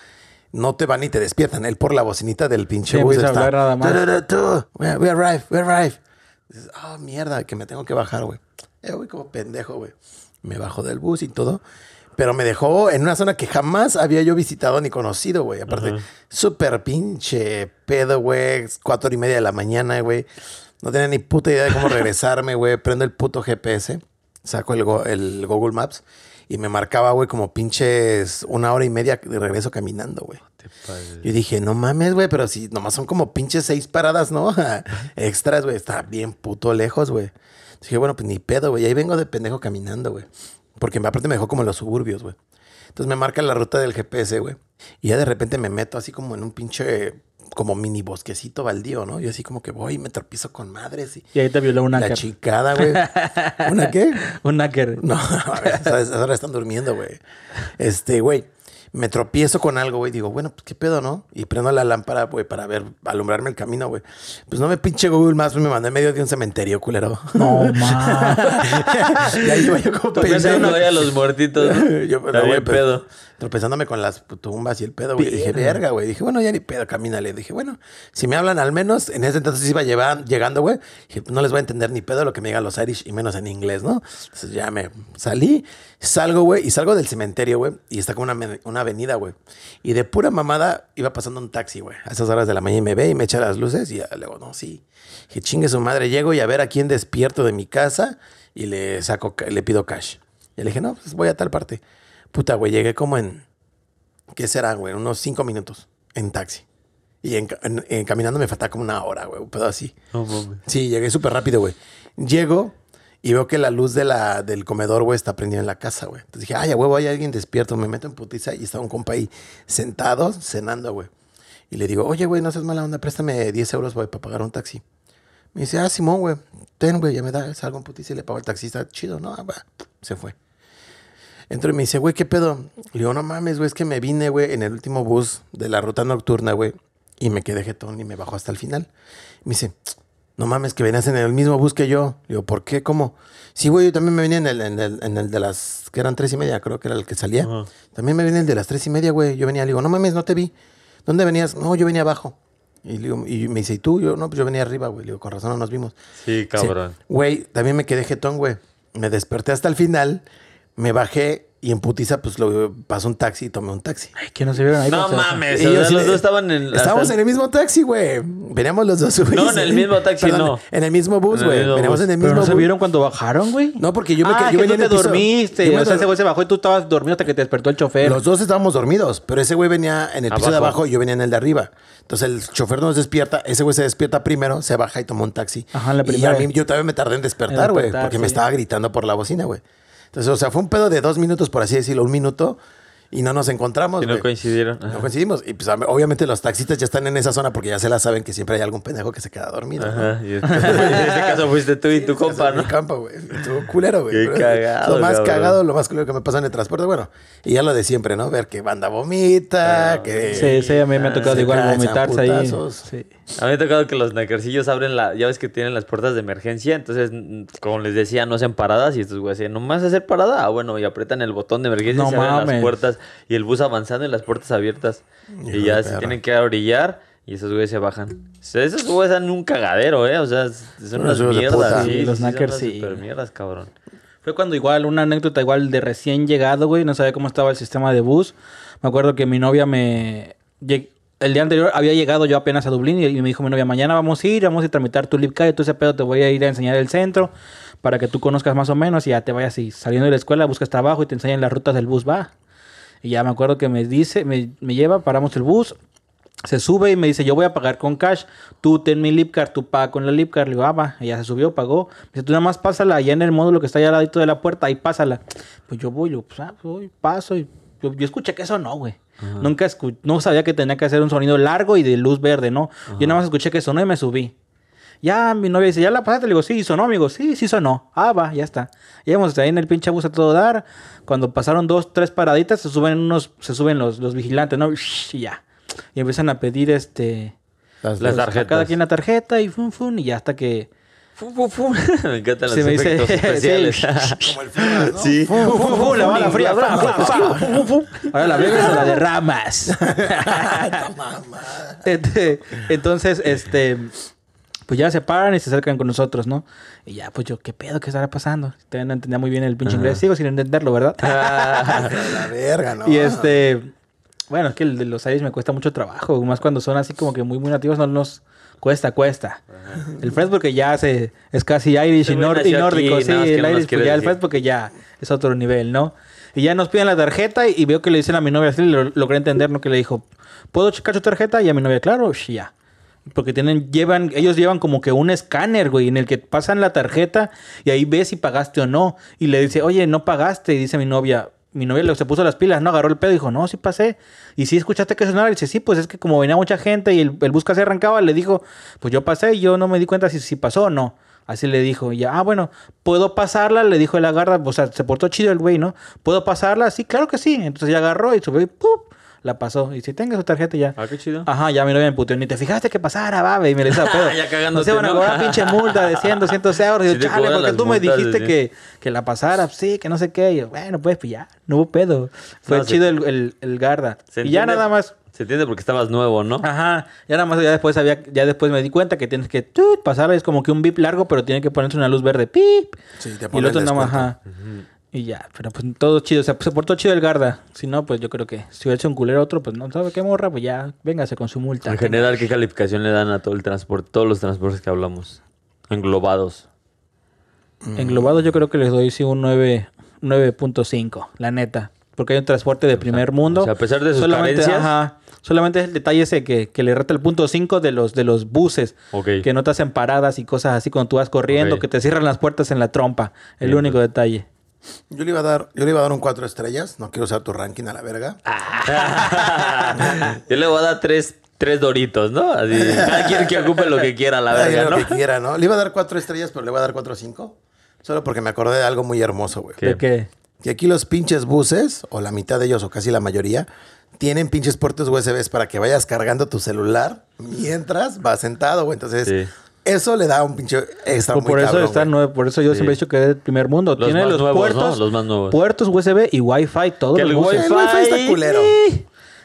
No te van y te despiertan. Él por la bocinita del pinche Sí, bus a está. hablar nada más. "Tu, tu, tu, We, we arrive, we arrive. Dices, ah, mierda, que me tengo que bajar, güey. Eh, güey, como pendejo, güey. Me bajo del bus y todo. Pero me dejó en una zona que jamás había yo visitado ni conocido, güey. Aparte, súper pinche pedo, güey. Cuatro y media de la mañana, güey. No tenía ni puta idea de cómo regresarme, güey. Prendo el puto GPS. Saco el, el Google Maps. Y me marcaba, güey, como pinches una hora y media de regreso caminando, güey. Yo dije, no mames, güey, pero si nomás son como pinches seis paradas, ¿no? Extras, güey. Está bien puto lejos, güey. Dije, bueno, pues ni pedo, güey. Ahí vengo de pendejo caminando, güey. Porque aparte me dejó como en los suburbios, güey. Entonces me marca la ruta del GPS, güey. Y ya de repente me meto así como en un pinche, como mini bosquecito baldío, ¿no? Yo así como que voy y me tropiezo con madres y Y ahí te violó un la chicada, güey. ¿Una qué? Un hacker. No, a ver, ahora están durmiendo, güey. Este, güey, me tropiezo con algo, güey. Digo, bueno, pues qué pedo, ¿no? Y prendo la lámpara, güey, para ver, alumbrarme el camino, güey. Pues no me pinche Google Maps, me mandé en medio de un cementerio, culero. No, ma. y ahí iba yo como Pensando ahí a los muertitos. ¿no? Yo, no, güey, bien pues, pedo. Tropezándome con las tumbas y el pedo, güey. Dije, verga, güey. Dije, bueno, ya ni pedo, camínale. Dije, bueno, si me hablan al menos, en ese entonces iba llegando, güey. Dije, no les voy a entender ni pedo lo que me digan los Irish y menos en inglés, ¿no? Entonces ya me salí, salgo, güey, y salgo del cementerio, güey. Y está como una, una avenida, güey. Y de pura mamada iba pasando un taxi, güey. A esas horas de la mañana y me ve y me echa las luces y ya le digo, no, sí. Dije, chingue su madre, llego y a ver a quién despierto de mi casa y le saco, le pido cash. Y le dije, no, pues voy a tal parte. Puta, güey, llegué como en, ¿qué será, güey? Unos cinco minutos en taxi. Y en, en- en caminando me faltaba como una hora, güey, un pedo así. No. Sí, llegué súper rápido, güey. Llego y veo que la luz de la, del comedor, güey, está prendida en la casa, güey. Entonces dije, ay, a huevo, hay alguien despierto. Me meto en putiza y está un compa ahí sentado, cenando, güey. Y le digo, oye, güey, no seas mala onda, préstame 10 euros, güey, para pagar un taxi. Me dice, ah, Simón, güey, ten, güey, ya me da, salgo en putiza y le pago al taxista. Chido, ¿no? Ah, va. Se fue. Entro y me dice, güey, ¿qué pedo? Le digo, no mames, güey, es que me vine, güey, en el último bus de la ruta nocturna, güey, y me quedé jetón y me bajó hasta el final. Me dice, no mames, que venías en el mismo bus que yo. Le digo, ¿por qué? ¿Cómo? Sí, güey, yo también me vine en el, en el, en el de las, que eran tres y media, creo que era el que salía. Ajá. También me vine el de las tres y media, güey. Yo venía, le digo, no mames, no te vi. ¿Dónde venías? No, yo venía abajo. Y, le digo, y me dice, ¿y tú? Yo, no, pues yo venía arriba, güey. Le digo, con razón no nos vimos. Sí, Sí. cabrón. Güey, también me quedé jetón, güey. Me desperté hasta el final, me bajé Y en putiza, pues lo pasó un taxi y tomé un taxi. Ay, que no se vieron ahí. No mames, Y o sea, los dos estaban en... Estábamos hasta- en el mismo taxi, güey. Veníamos los dos, güey. No, en el mismo taxi, no. En el mismo bus, güey. Veníamos en el Pero mismo no se vieron cuando bajaron, güey. No, porque yo me ah, quedé- yo que venía tú en te el piso. dormiste. Yo me O sea, ese güey se bajó y tú estabas dormido hasta que te despertó el chofer. Los dos estábamos dormidos, pero ese güey venía en el piso de Abajo. y yo venía en el de arriba. Entonces el chofer nos despierta, ese güey se despierta primero, se baja y toma un taxi. Ajá, la y primera. a mí yo también me tardé en despertar, güey, porque me estaba gritando por la bocina, güey. Entonces, o sea, fue un pedo de dos minutos, por así decirlo, un minuto, y no nos encontramos, Y no coincidieron. No Ajá. coincidimos. Y pues obviamente los taxistas ya están en esa zona porque ya se la saben que siempre hay algún pendejo que se queda dormido. ¿no? Ajá. Y en este caso fuiste tú y tu compa, ¿no? Mi compa, güey. Estuvo culero, güey. Qué Pero cagado, Lo más cabrón. cagado, lo más culero que me pasó en el transporte, bueno. Y ya lo de siempre, ¿no? Ver que banda vomita, Ah, que... Sí, sí, a mí me ha tocado igual vomitarse ahí. Sí. A mí me ha tocado que los nacarcillos abren la... Ya ves que tienen las puertas de emergencia. Entonces, mm, como les decía, no hacen paradas. Y estos güeyes decían, ¿nomás hacer parada? Ah, bueno, y apretan el botón de emergencia No y se abren las puertas. Y el bus avanzando y las puertas abiertas. Hijo y ya se perra. tienen que orillar. Y esos güeyes se bajan. O sea, esos güeyes dan un cagadero, ¿eh? O sea, son unas mierdas. Sí, Sí, los sí, knackers, sí. super mierdas, cabrón. Fue cuando igual, una anécdota igual de recién llegado, güey, no sabía cómo estaba el sistema de bus. Me acuerdo que mi novia me... El día anterior había llegado yo apenas a Dublín y, y me dijo mi novia, mañana vamos a ir, vamos a tramitar tu Lipcar y todo ese pedo te voy a ir a enseñar el centro para que tú conozcas más o menos y ya te vayas y saliendo de la escuela buscas trabajo y te enseñan las rutas del bus, va. Y ya me acuerdo que me dice, me, me lleva, paramos el bus, se sube y me dice, yo voy a pagar con cash, tú ten mi Lipcar, tú paga con la Lipcar. Le digo, ah, va, ella se subió, pagó. Me dice, tú nada más pásala allá en el módulo que está allá al ladito de la puerta, ahí pásala. Pues yo voy, yo, pues, ah, voy, paso y yo, yo escuché que eso no, güey. Nunca escu- no sabía que tenía que hacer un sonido largo y de luz verde, ¿no? Yo nada más escuché que sonó y me subí. Ya mi novia dice, ¿ya la pasaste? Le digo, sí, sonó, amigo. Sí, sí sonó. Ah, va, ya está. Llegamos ahí en el pinche bus a todo dar. Cuando pasaron dos, tres paraditas, se suben unos, se suben los, los vigilantes, ¿no? Y ya. Y empiezan a pedir este. Las, Las tarjetas. cada quien la tarjeta y fun, fun. Y ya hasta que. Fu, fu, fu. Me encantan los Se me dice- efectos especiales. Sí. Como el ¿no? Sí. Fum, fum, fum, la bala fría. fra, fum, fum. Ahora la bebes o la derramas. Este, Entonces, este. Pues ya se paran y se acercan con nosotros, ¿no? Y ya, pues yo, ¿qué pedo? ¿Qué estará pasando? Todavía no entendía muy bien el pinche inglés. Sigo sin entenderlo, ¿verdad? La verga, ¿no? Y este, bueno, es que el de los aires me cuesta mucho trabajo, más cuando son así como que muy, muy nativos, no nos cuesta, cuesta. El French porque ya se, es casi Irish y, nor- y aquí, nórdico, sí, el Irish, pues ya el. French porque ya es otro nivel, ¿no? Y ya nos piden la tarjeta y, y veo que le dicen a mi novia, así lo logré entender, ¿no? Que le dijo, ¿puedo checar su tarjeta? Y a mi novia, claro, sí, ya. Porque tienen, llevan, ellos llevan como que un escáner, güey, en el que pasan la tarjeta y ahí ves si pagaste o no. Y le dice, oye, no pagaste. Y dice mi novia, mi novia se puso las pilas, ¿no? Agarró el pedo y dijo, no, sí pasé. Y sí escuchaste que sonara. Y dice, sí, pues es que como venía mucha gente y el, el bus casi arrancaba, le dijo, pues yo pasé y yo no me di cuenta si, si pasó o no. Así le dijo, y ya, ah, bueno, ¿puedo pasarla? Le dijo el agarra, o sea, se portó chido el güey, ¿no? ¿Puedo pasarla? Sí, claro que sí. Entonces ya agarró y subió y ¡pum! La pasó. Y si tenga su tarjeta ya. Ah, qué chido. Ajá, ya mi novia me puteó. Ni te fijaste que pasara, babe. Y me le hizo pedo. Ya cagándote, No se van a ¿no? cobrar pinche multa de 100, 200 euros. Y Sí yo, te chale, porque tú me dijiste sí. que, que la pasara. Sí, que no sé qué. Y yo, bueno, pues, pues ya. No hubo pedo. Fue No, se- chido el, el, el garda. Se Y ya nada más. Se entiende porque estabas nuevo, ¿no? Ajá, ya nada más, ya después había, ya después me di cuenta que tienes que tut, pasarla, es como que un bip largo, pero tiene que ponerse una luz verde, pip. Sí, te Y el otro nada más, ajá. Y ya, pero pues todo chido, o sea, se portó chido el garda. Si no, pues yo creo que si hubiera hecho un culero otro, pues no sabe qué morra, pues ya, véngase con su multa. En general, ¿qué calificación le dan a todo el transporte, todos los transportes que hablamos? Englobados. Englobado yo creo que les doy sí un 9 9.5, la neta. Porque hay un transporte de primer mundo. o sea, a pesar de sus solamente, carencias. ajá, solamente es el detalle ese que, que le reta el punto 5 de los, de los buses. Que no te hacen paradas y cosas así cuando tú vas corriendo, que te cierran las puertas en la trompa. El Bien, único detalle. Yo le iba a dar, yo le iba a dar un cuatro estrellas. No quiero usar tu ranking a la verga. Yo le voy a dar tres, tres doritos, ¿no? Así, cada quien que ocupe lo que quiera, la verga, lo ¿no? que quiera, ¿no? Le iba a dar cuatro estrellas, pero le voy a dar cuatro o cinco. Solo porque me acordé de algo muy hermoso, güey. ¿Qué? De que Que aquí los pinches buses, o la mitad de ellos, o casi la mayoría, tienen pinches puertos USBs para que vayas cargando tu celular mientras vas sentado, güey. Entonces, Sí. Eso le da un pinche extra pues muy por eso cabrón, está güey. nueve, por eso yo Sí. siempre he dicho que es el primer mundo. Los Tiene más los nuevos, puertos, ¿no? Los más nuevos. puertos USB y Wi-Fi, todos Que el buses. El Wi-Fi está Wi-Fi- culero.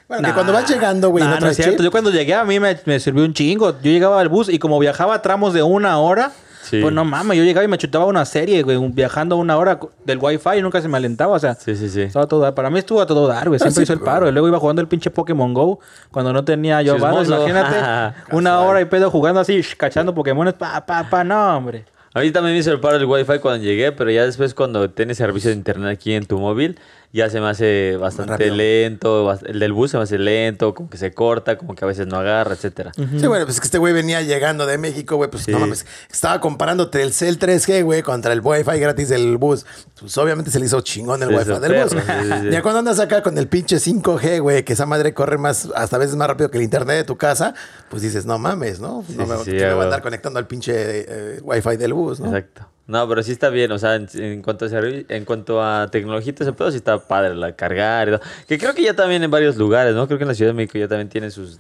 Bueno, que cuando vas llegando, güey, Nah, no no, es cierto. chip. Yo cuando llegué a mí me, me sirvió un chingo. Yo llegaba al bus y como viajaba a tramos de una hora, Sí. Pues no mames, yo llegaba y me chutaba una serie, güey, viajando una hora del wifi y nunca se me alentaba, o sea. Sí, sí, sí. Estaba todo dar. Para mí estuvo a todo dar, güey. Siempre sí, hizo el paro. Y luego iba jugando el pinche Pokémon Go cuando no tenía yo. Imagínate, una hora y pedo jugando así, sh, cachando Pokémones, pa, pa, pa, no, hombre. A mí también me hizo el paro el wifi cuando llegué, pero ya después cuando tienes servicio de internet aquí en tu móvil, ya se me hace bastante rápido. lento. El del bus se me hace lento, como que se corta, como que a veces no agarra, etcétera. Sí, bueno, pues es que este güey venía llegando de México, güey, pues Sí. no mames. Estaba comparando Telcel 3G, güey, contra el Wi-Fi gratis del bus. Pues obviamente se le hizo chingón el Sí, Wi-Fi del bus. perro, sí. Ya cuando andas acá con el pinche 5G, güey, que esa madre corre más, hasta veces más rápido que el internet de tu casa, pues dices, no mames, ¿no? Sí, no me, me voy a andar conectando al pinche eh, Wi-Fi del bus, ¿no? Exacto. No, pero sí está bien, o sea, en, en cuanto a en cuanto a tecnología, y ese pedo sí está padre, la cargar y todo. Que creo que ya también en varios lugares, ¿no? Creo que en la Ciudad de México ya también tienen sus,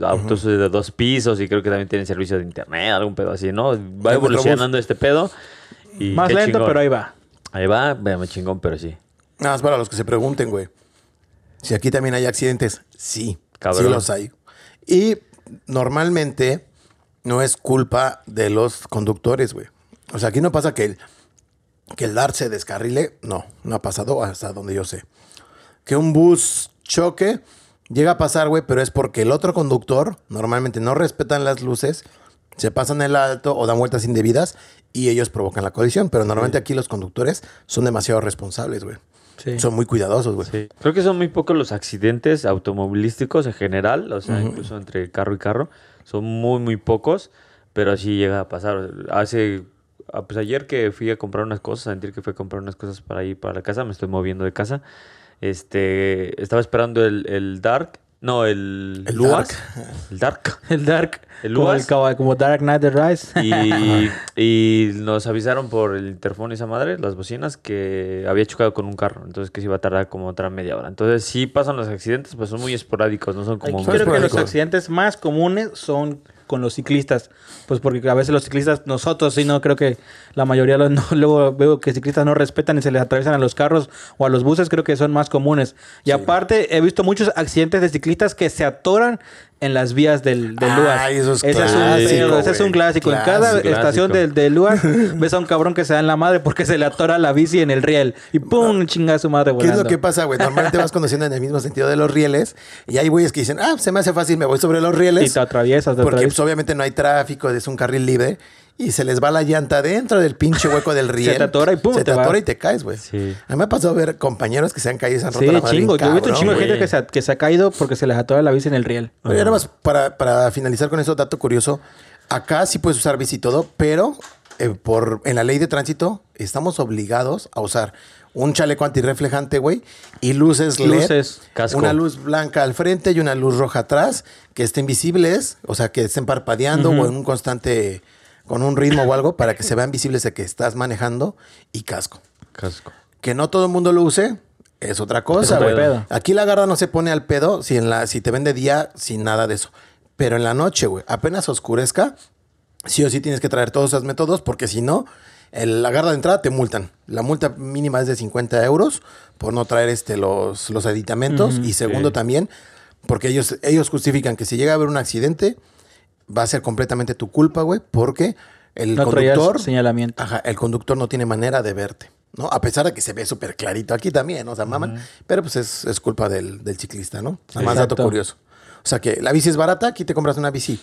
autos de dos pisos y creo que también tienen servicio de internet, algún pedo así, ¿no? Va evolucionando este pedo. Y Más lento, chingón. pero ahí va. Ahí va, véame chingón, pero sí. Nada más para los que se pregunten, güey. Si aquí también hay accidentes, sí. Cabrón. Sí los hay. Y normalmente no es culpa de los conductores, güey. O sea, aquí no pasa que el, que el DART se descarrile. No, no ha pasado hasta donde yo sé. Que un bus choque, llega a pasar, güey, pero es porque el otro conductor normalmente no respetan las luces, se pasan el alto o dan vueltas indebidas y ellos provocan la colisión. Pero normalmente aquí los conductores son demasiado responsables, güey. Sí. Son muy cuidadosos, güey. Sí. Creo que son muy pocos los accidentes automovilísticos en general, o sea, incluso entre carro y carro. Son muy, muy pocos, pero sí llega a pasar. Hace, pues ayer que fui a comprar unas cosas, sentir que fui a comprar unas cosas para ir para la casa, me estoy moviendo de casa. Este, estaba esperando el, el Dark, no, el, El Luas, Dark. el Dark. El Dark. El como, Luas. el cabo- como Dark Knight The Rise. Y, y nos avisaron por el interfón y esa madre, las bocinas, que había chocado con un carro. Entonces que se iba a tardar como otra media hora. Entonces sí pasan los accidentes, pues son muy esporádicos, no son como... Aquí creo que los accidentes más comunes son con los ciclistas. Pues porque a veces los ciclistas, nosotros sí, no creo que la mayoría, no, luego veo que ciclistas no respetan y se les atraviesan a los carros o a los buses, creo que son más comunes. Y aparte, he visto muchos accidentes de ciclistas que se atoran en las vías del, del Ay, Luas. eso es ese, es un, clásico, ese es un clásico. En cada Clásico. estación del, del Luas ves a un cabrón que se da en la madre porque se le atora la bici en el riel. Y ¡pum! chinga su madre ¿Qué volando. es lo que pasa, güey? Normalmente vas conduciendo en el mismo sentido de los rieles y hay güeyes que dicen, ah, se me hace fácil, me voy sobre los rieles. Y te atraviesas, te Porque atraviesas. pues, obviamente no hay tráfico, es un carril libre y se les va la llanta dentro del pinche hueco del riel. te atora y pum, Se te, atora y te caes, güey. Sí. A mí me ha pasado ver compañeros que se han caído y se han roto Sí, la madre. chingo. bien Yo he visto un chingo de gente que se, ha- que se ha caído porque se les atora la bici en el riel. Oye, nada más para, para finalizar con eso, dato curioso. Acá sí puedes usar bici y todo, pero eh, por, en la ley de tránsito estamos obligados a usar un chaleco antirreflejante, güey, y luces LED. Luces. Casco. Una luz blanca al frente y una luz roja atrás, que estén visibles, o sea, que estén parpadeando o en un constante, con un ritmo o algo, para que se vean visibles de que estás manejando y casco. Casco. Que no todo el mundo lo use es otra cosa, güey. Aquí la garra no se pone al pedo si, en la, si te ven de día sin nada de eso. Pero en la noche, güey, apenas oscurezca, sí o sí tienes que traer todos esos métodos porque si no, la garra de entrada te multan. La multa mínima es de 50 euros por no traer este, los, los aditamentos. y segundo sí. también, porque ellos, ellos justifican que si llega a haber un accidente, va a ser completamente tu culpa, güey, porque el No conductor... señalamiento. Ajá, el conductor no tiene manera de verte, ¿no? A pesar de que se ve súper clarito aquí también, o sea, maman, pero pues es, es culpa del, del ciclista, ¿no? Nada más dato curioso. O sea que la bici es barata, aquí te compras una bici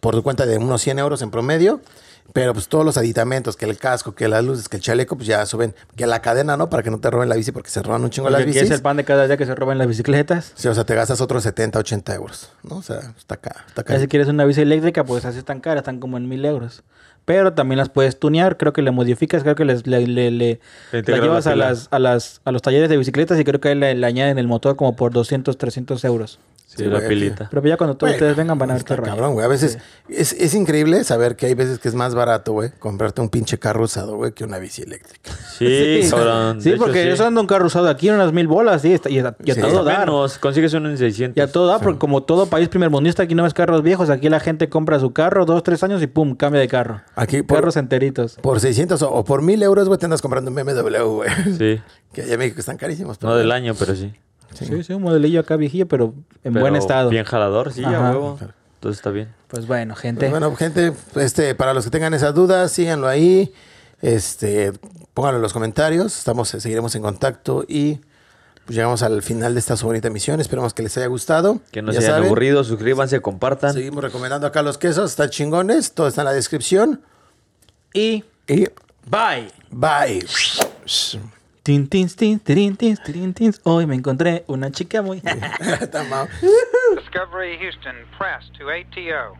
por tu cuenta de unos 100 euros en promedio, pero pues todos los aditamentos, que el casco, que las luces, que el chaleco, pues ya suben, que la cadena, ¿no? Para que no te roben la bici porque se roban un chingo las bicis. es el pan de cada día que se roban las bicicletas. Sí, o sea, te gastas otros 70, 80 euros, ¿no? O sea, está acá, está acá. Ya si quieres una bici eléctrica, pues así están caras, están como en mil euros. Pero también las puedes tunear, creo que le modificas, creo que les, le, le- le- la llevas la a, las, a, las, a los talleres de bicicletas y creo que ahí le, le añaden el motor como por 200, 300 euros. Sí, Sí, la pilita. Pero ya cuando todos ustedes vengan van a ver qué cabrón, güey. A veces es, es increíble saber que hay veces que es más barato, güey, comprarte un pinche carro usado, güey, que una bici eléctrica. Sí, cabrón. Sí, De hecho, porque sí. yo ando un carro usado aquí en unas mil bolas, sí, está- y a, y a Sí. todo. Menos, consigues uno en 600. Y a todo da, porque como todo país primermundista, aquí no ves carros viejos, aquí la gente compra su carro dos, tres años y pum, cambia de carro. Aquí por, Carros enteritos. por 600 o, o por 1000 euros, güey, te andas comprando un BMW, güey. Sí. Que allá en México están carísimos. pero No del año, pero sí. Sí, sí, un modelillo acá viejillo, pero en Pero buen estado. Bien jalador, sí, Ajá. a huevo. Entonces está bien. Pues bueno, gente. Pues bueno, gente, este, para los que tengan esas dudas, síganlo ahí. Este, pónganlo en los comentarios. Estamos, seguiremos en contacto y pues llegamos al final de esta su bonita emisión. Esperemos que les haya gustado. Que no Ya se hayan saben, aburridos, suscríbanse, compartan. Seguimos recomendando acá los quesos, están chingones. Todo está en la descripción. Y Y bye. bye. Tin, tins, tin, tirin, tins, tirin, tins. Hoy me encontré una chica muy... Discovery Houston, press to ATO.